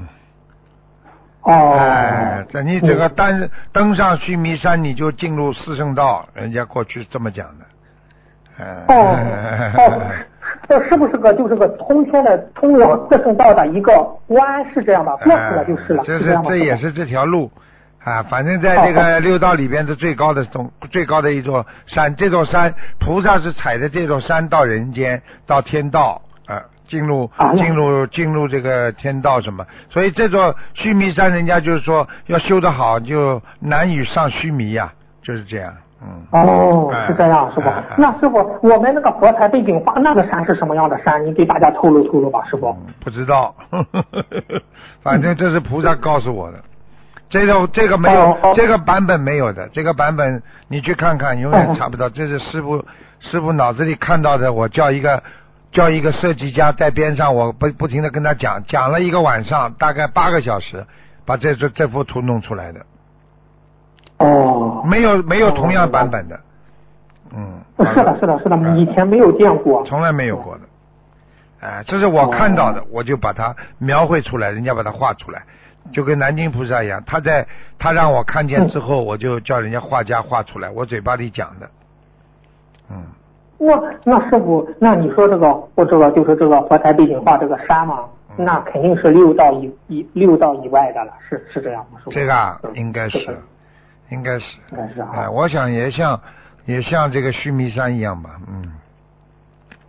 哦，哎，这你这个登登上须弥山，你就进入四圣道，人家过去是这么讲的。哦，这是不是个就是个通天的通往四圣道的一个关，是这样吧？过去了就是了，这是这？这也是这条路啊，反正在这个六道里边是最高的中最高的一座山，这座山菩萨是踩着这座山到人间到天道啊，进入啊进入进入这个天道什么，所以这座须弥山人家就是说要修得好就难以上须弥呀、就是这样，嗯。哦，哎是这样，师傅哎哎。那师傅，我们那个佛台背景画那个山是什么样的山？你给大家透露透露吧，师傅。不知道，反正这是菩萨告诉我的。这个这个没有这个版本没有的，这个版本你去看看，永远查不到。这是师傅师傅脑子里看到的，我叫一个叫一个设计家在边上，我不不停的跟他讲，讲了一个晚上，大概八个小时，把这这这幅图弄出来的，哦，没有没有同样版本的，嗯，是的，是的，是的，嗯以前没有见过。从来没有过的。哎，这是我看到的，我就把它描绘出来，人家把它画出来，就跟南京菩萨一样，他在他让我看见之后，我就叫人家画家画出来，我嘴巴里讲的。嗯，哇，那师傅，那你说这个我这个就是这个佛台背景画这个山嘛，嗯那肯定是六道以以六道以外的了，是是这样吗？师傅？这个应该是，应该是，应该是啊哎，我想也像也像这个须弥山一样吧，嗯，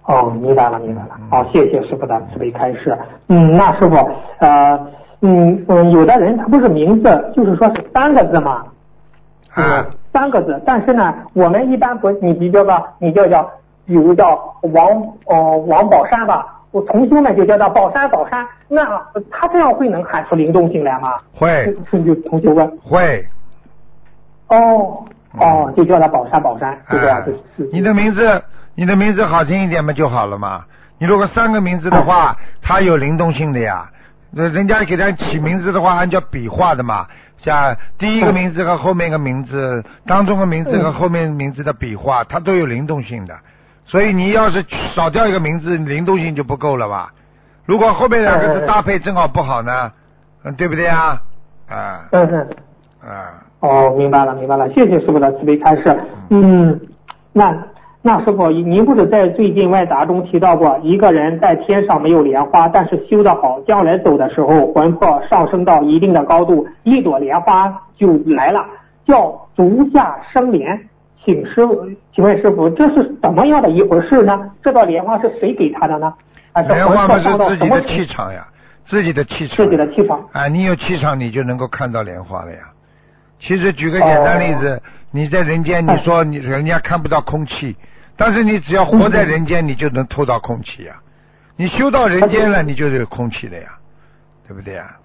哦，明白了，明白了嗯。好，谢谢师傅的慈悲开示。嗯，那师傅，呃，嗯嗯，有的人他不是名字，就是说是三个字嘛，啊嗯，三个字，但是呢，我们一般不，你比较吧，你叫叫，比如叫王哦、王宝山吧，我同修呢就叫他宝山宝山，那他这样会能喊出灵动性来吗？会是就同学问，会，哦哦，就叫他宝山宝山，就这样，哎就是是你的名字，你的名字好听一点嘛就好了嘛。你如果三个名字的话，它有灵动性的呀。那人家给他起名字的话，按照笔画的嘛，像第一个名字和后面一个名字，当中的名字和后面名字的笔画，它都有灵动性的。所以你要是少掉一个名字，灵动性就不够了吧？如果后面两个字搭配正好不好呢？嗯，对不对啊？啊嗯嗯。啊，哦，明白了，明白了，谢谢师傅的慈悲开示。嗯，那那师傅，您不是在最近外杂中提到过，一个人在天上没有莲花，但是修得好，将来走的时候，魂魄上升到一定的高度，一朵莲花就来了，叫足下生莲。请师傅，请问师傅，这是怎么样的一回事呢？这道莲花是谁给他的呢？啊，这莲花嘛魄上到是自己的气场呀，自己的气场，自己的气场。啊，你有气场，你就能够看到莲花了呀。其实举个简单例子，你在人间，你说你人家看不到空气，但是你只要活在人间，你就能透到空气呀。你修到人间了，你就有空气了呀，对不对呀？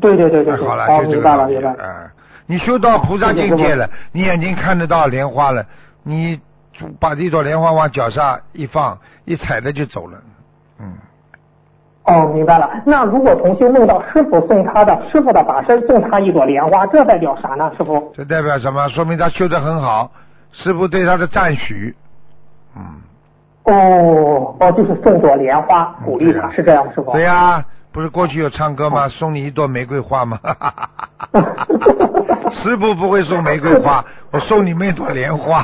对对对对好了，哦，就这个道理明白了。啊。你修到菩萨境界了，你眼睛看得到莲花了，你把这朵莲花往脚下一放，一踩着就走了，嗯。哦，明白了。那如果同修梦到师傅送他的师傅的法身送他一朵莲花，这代表啥呢？师傅？这代表什么？说明他修得很好，师傅对他的赞许。嗯，哦哦，就是送朵莲花鼓励他，是这样，师傅？对呀、不是过去有唱歌吗？送你一朵玫瑰花吗？师傅不会送玫瑰花，我送你们一朵莲花。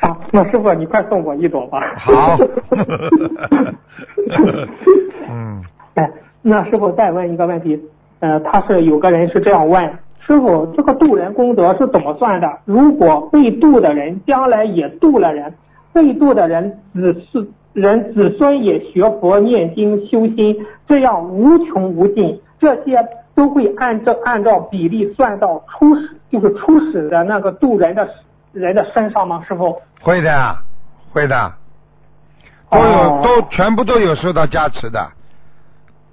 好，那师傅你快送我一朵吧。好 嗯，哎，那师傅再问一个问题，呃，他是有个人是这样问，师傅，这个渡人功德是怎么算的？如果被渡的人将来也渡了人，被渡的人只是人子孙也学佛念经修心，这样无穷无尽，这些都会按照按照比例算到初始，就是初始的那个渡人的人的身上吗？师傅？会的，会的，都有、哦都全部都有受到加持的。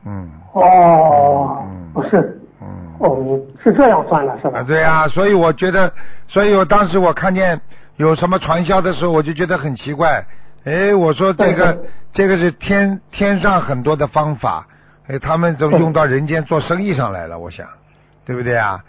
嗯哦嗯，不是，嗯。哦，是这样算的是吧啊，？对啊，所以我觉得，所以我当时我看见有什么传销的时候，我就觉得很奇怪。哎，我说这个这个是天天上很多的方法，哎，他们都用到人间做生意上来了，我想，对不对啊？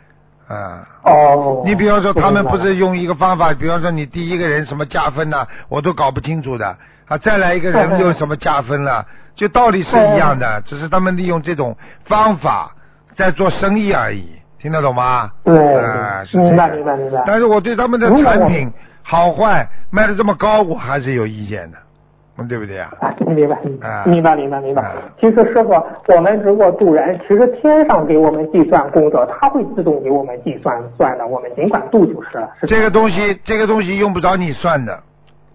啊，哦，你比方说，他们不是用一个方法，比方说你第一个人什么加分呐、我都搞不清楚的。啊，再来一个人嗯嗯又什么加分了，就道理是一样的，只是他们利用这种方法在做生意而已，听得懂吗？对啊，是明白明白明白。但是我对他们的产品好坏卖的这么高，我还是有意见的，嗯，对不对啊？啊，明白，啊明白，明白，明白啊。其实师傅，我们如果渡人，其实天上给我们计算功德，他会自动给我们计算算的，我们尽管渡就是了。是这个东西，这个东西用不着你算的，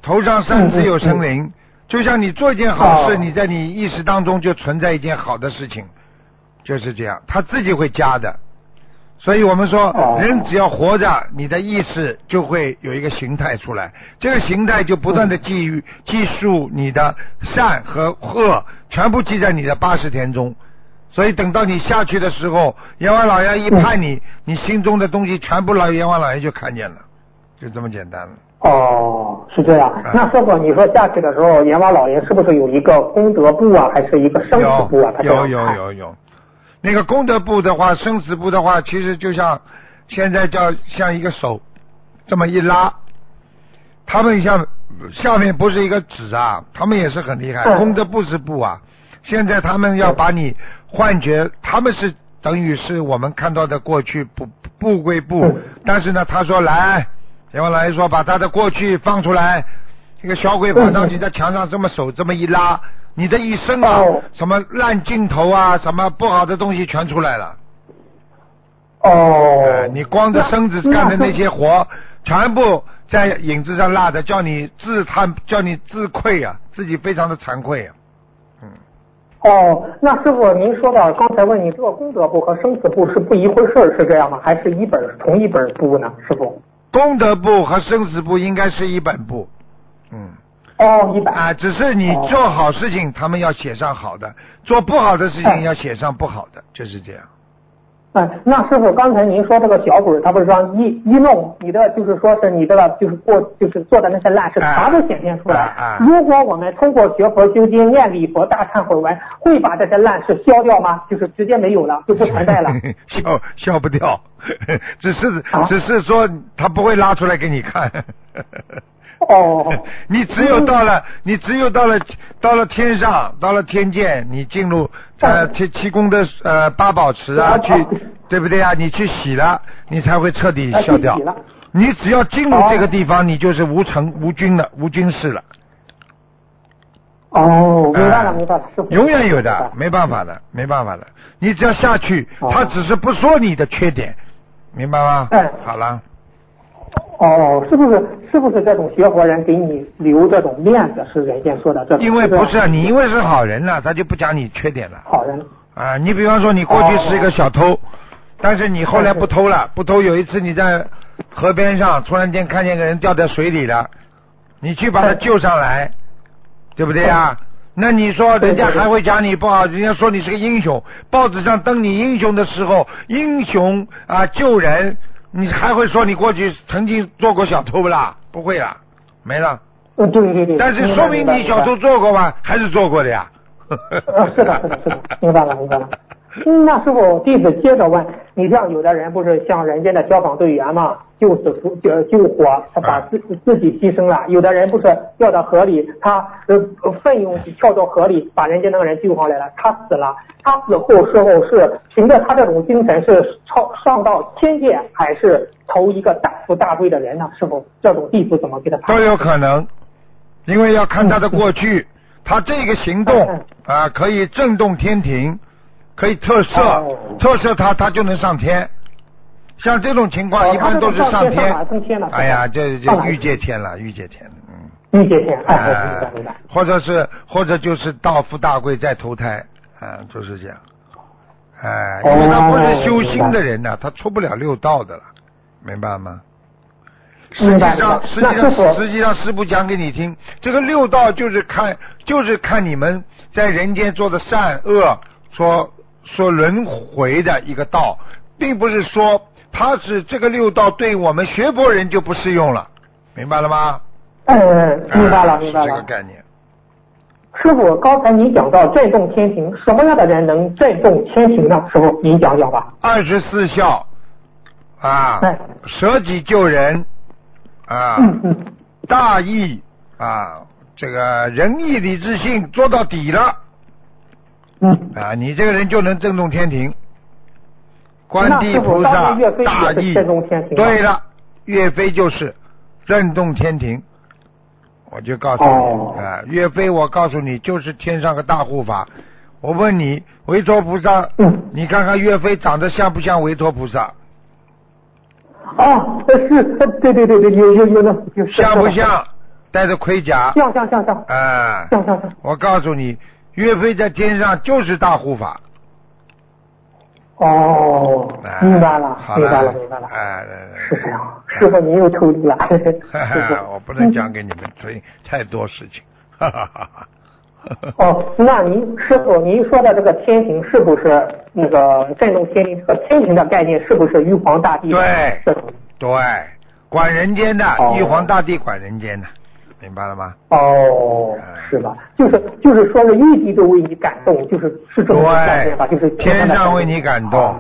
头上三尺有神灵，就像你做一件好事，哦你在你意识当中就存在一件好的事情，就是这样，他自己会加的。所以我们说，哦人只要活着，你的意识就会有一个形态出来，这个形态就不断的记忆记述你的善和恶，全部记在你的八十天中。所以等到你下去的时候，阎王老爷一判你，你心中的东西全部老阎王老爷就看见了，就这么简单了。哦，是这样啊。那师傅，你说下去的时候，阎王老爷是不是有一个功德簿啊，还是一个生死簿啊？有有有有，那个功德簿的话，生死簿的话，其实就像现在叫像一个手这么一拉，他们像下面不是一个纸啊，他们也是很厉害。嗯功德簿是布啊，现在他们要把你幻觉，他们是等于是我们看到的过去不不归不嗯，但是呢，他说来，阎王老爷说把他的过去放出来，这个小鬼跑上去在墙上这么手这么一拉，你的一生啊哦，什么烂镜头啊，什么不好的东西全出来了。哦呃，你光着身子干的那些活，全部在影子上落着，叫你自叹，叫你自愧啊，自己非常的惭愧啊。嗯，哦，那师傅，您说到刚才问你这个功德簿和生死簿是不一回事儿，是这样吗？还是一本同一本簿呢？师傅？功德簿和生死簿应该是一本簿。嗯。哦，一百啊，只是你哦做好事情，他们要写上好的；做不好的事情哎要写上不好的，就是这样。哎，那师傅，刚才您说这个小鬼，他不是说一一弄你的，就是说是你这个就是过就是做的那些烂事，哎全都显现出来。啊啊如果我们通过学佛修经、念礼佛、大忏悔文，会把这些烂事消掉吗？就是直接没有了，就不存在了。消消不掉，只是、啊只是说他不会拉出来给你看。哦，你只有到了，你只有到了到了天上，到了天界，你进入呃嗯七七宫的呃八宝池啊，啊去对不对啊？你去洗了，你才会彻底啊消掉。你只要进入哦这个地方，你就是无尘无菌的，无君事了。哦，明白了，哎明白了，永远有的，没办法的，没办法的。你只要下去，哦他只是不说你的缺点，明白吗？哎好了，哦，是不是是不是这种学佛人给你留这种面子？是人家说的这种？因为不是啊你，因为是好人了，他就不讲你缺点了。好人。啊，你比方说你过去是一个小偷，但是你后来不偷了，不偷。有一次你在河边上突然间看见个人掉在水里了，你去把他救上来，对不对呀？那你说人家还会讲你不好，人家说你是个英雄，报纸上登你英雄的时候，英雄啊救人，你还会说你过去曾经做过小偷不啦？不会啦，没了。嗯，对对对。但是说明你小偷做过吗？还是做过的呀？呃，是的，是的，是的，明白了，明白了。嗯，那师傅，弟子接着问，你像有的人不是像人家的消防队员嘛，救死扶救救火，他把自自己牺牲了；有的人不是掉到河里，他呃奋勇跳到河里，把人家那个人救上来了，他死了。他死后事后是凭着他这种精神是超上到天界，还是投一个大富大贵的人呢？师傅，这种弟子怎么给他判？都有可能，因为要看他的过去，他这个行动嗯啊可以震动天庭，可以特赦哦，特赦他，他就能上天。像这种情况，哦一般都是上天。哎呀，这就上哪欲界天了，欲界天，嗯，欲界天。或者是或者就是大富大贵再投胎，啊，就是这样。哎，因为他不是修心的人呐、他出不了六道的了，明白吗？实际上，实际上，实际上，师傅讲给你听，这个六道就是看，就是看你们在人间做的善恶所所轮回的一个道，并不是说它是这个六道对我们学佛人就不适用了，明白了吗？嗯，明白了，哎明白了。是这个概念。师傅，刚才您讲到震动天庭，什么样的人能震动天庭呢？师傅，您讲讲吧。二十四孝啊哎，舍己救人啊，嗯嗯，大义啊，这个仁义礼智信做到底了嗯，啊，你这个人就能震动天庭。观地菩萨大义，震动天庭对了，岳飞就是震动天庭。我就告诉你，哦啊，岳飞，我告诉你，就是天上个大护法。我问你，维陀菩萨，嗯你看看岳飞长得像不像维陀菩萨？哦，呃是，呃对对对对，有有有像不？像？戴着盔甲，像像像像啊，像像像。我告诉你，岳飞在天上就是大护法。哦，哎明白了，明白了，明白了。哎，是这样，师傅您又透露了。我不能讲给你们听太多事情。哈哈哈哈。哦，那您师傅您说的这个天庭是不是那个震动天庭？这个天庭的概念是不是玉皇大帝对？对，管人间的，哦玉皇大帝管人间的，明白了吗？哦，哎是吧？就是就是说是玉帝都为你感动，就是是这种概念吧？就是对，天上为你感动哦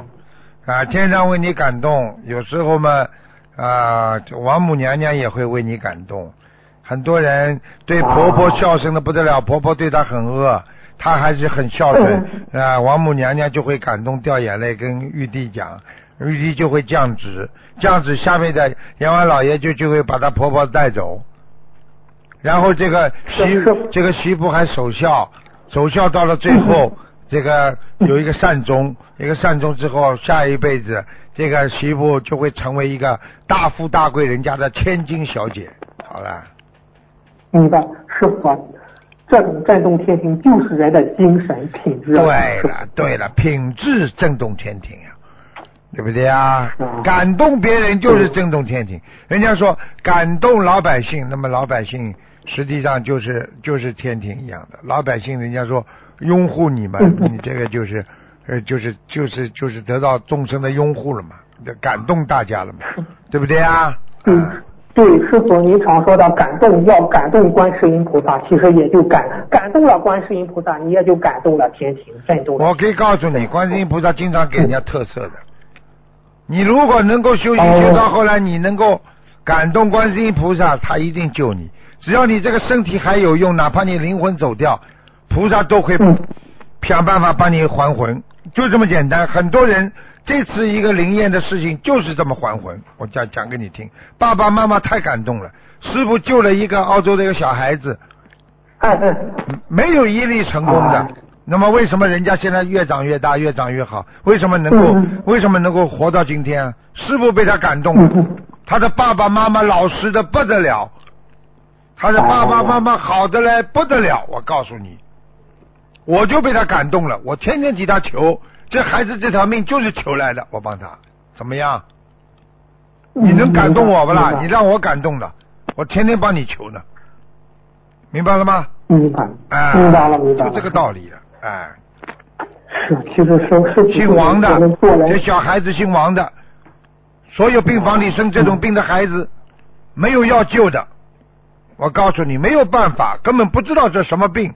啊，天上为你感动，有时候嘛啊，这王母娘娘也会为你感动。很多人对婆婆哦孝顺的不得了，婆婆对她很恶，她还是很孝顺嗯啊。王母娘娘就会感动掉眼泪，跟玉帝讲，玉帝就会降旨，降旨下面的阎王老爷就就会把她婆婆带走，然后这个媳是是这个媳妇还守孝，守孝到了最后，这个有一个善终，一个善终之后，下一辈子这个媳妇就会成为一个大富大贵人家的千金小姐。好了，明白，师傅啊，这种震动天庭就是人的精神品质啊。对了对了，品质震动天庭呀、对不对啊嗯？感动别人就是震动天庭。人家说感动老百姓，那么老百姓实际上就是就是天庭一样的。老百姓人家说拥护你们，你这个就是呃就是就是就是得到众生的拥护了嘛，感动大家了嘛，对不对啊？嗯啊，对，师傅您常说的感动要感动观世音菩萨，其实也就感感动了观世音菩萨，你也就感动了天庭，震动了。我可以告诉你，观世音菩萨经常给人家特色的。你如果能够修行哦修到后来，你能够感动观世音菩萨，他一定救你。只要你这个身体还有用，哪怕你灵魂走掉，菩萨都会嗯想办法帮你还魂，就这么简单。很多人这次一个灵验的事情就是这么还魂，我讲讲给你听。爸爸妈妈太感动了，师傅救了一个澳洲的一个小孩子，没有一例成功的啊。那么为什么人家现在越长越大，越长越好？为什么能够嗯为什么能够活到今天啊？师傅被他感动了他的爸爸妈妈老实的不得了，他的爸爸妈妈好的嘞不得了。我告诉你，我就被他感动了。我天天替他求，这孩子这条命就是求来的，我帮他，怎么样？你能感动我不啦？你让我感动的，我天天帮你求呢，明白了吗？明白，哎，明白了，明白了。就这个道理了，哎。是，其实是是姓王的这小孩子姓王的，所有病房里生这种病的孩子，没有要救的。我告诉你，没有办法，根本不知道这什么病。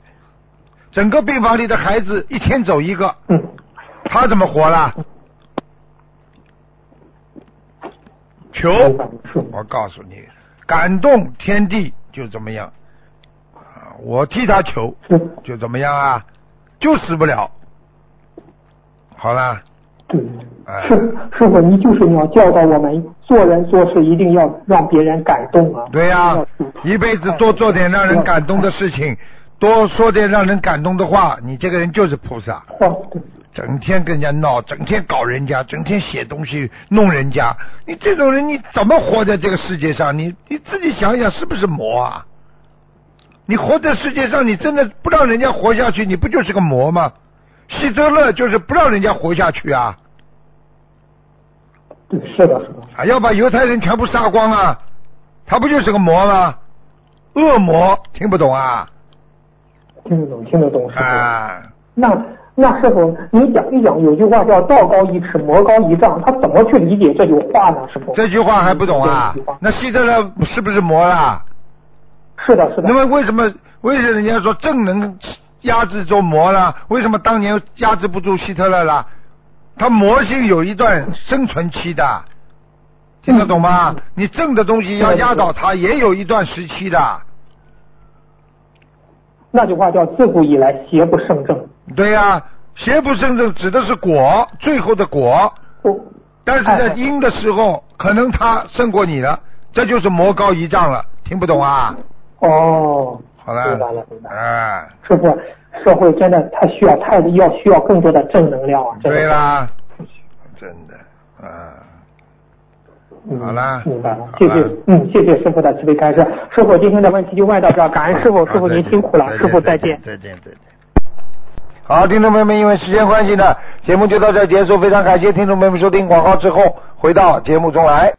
整个病房里的孩子一天走一个，他怎么活了？求，我告诉你，感动天地就怎么样，我替他求，就怎么样啊，就死不了。好啦，对，哎师师傅，你就是你要教导我们做人做事一定要让别人感动啊。对呀、要一辈子多做点让人感动的事情，多说点让人感动的话，你这个人就是菩萨。整天跟人家闹，整天搞人家，整天写东西弄人家，你这种人你怎么活在这个世界上？你你自己想想是不是魔啊？你活在世界上，你真的不让人家活下去，你不就是个魔吗？希特勒就是不让人家活下去啊，对，是的，是的，啊，要把犹太人全部杀光啊，他不就是个魔吗？恶魔，听不懂啊？听得懂，听得懂，师傅。啊，那那师傅，你讲一讲，有句话叫“道高一尺，魔高一丈”，他怎么去理解这句话呢？师傅，这句话还不懂啊？那希特勒是不是魔啦？是的，是的那。么为什么为什么人家说正能压制住魔了？为什么当年压制不住希特勒了？他魔性有一段生存期的，听得懂吗？你正的东西要压倒他，也有一段时期的。那句话叫“自古以来邪不胜正对呀、邪不胜正指的是果，最后的果。”。哦，但是在因的时候，可能他胜过你了，这就是魔高一丈了。听不懂啊？哦，好了，明白了明白了啊，师傅，社会真的太需要太要需要更多的正能量啊！对啦，真的，啊，嗯好啦明白了，谢谢，嗯，谢谢师傅的慈悲开示。师傅今天的问题就问到这儿，感恩师傅，师傅您辛苦了，师傅再见。再见，再见。好，听众朋友们，因为时间关系呢，节目就到这儿结束。非常感谢听众朋友们收听广告之后回到节目中来。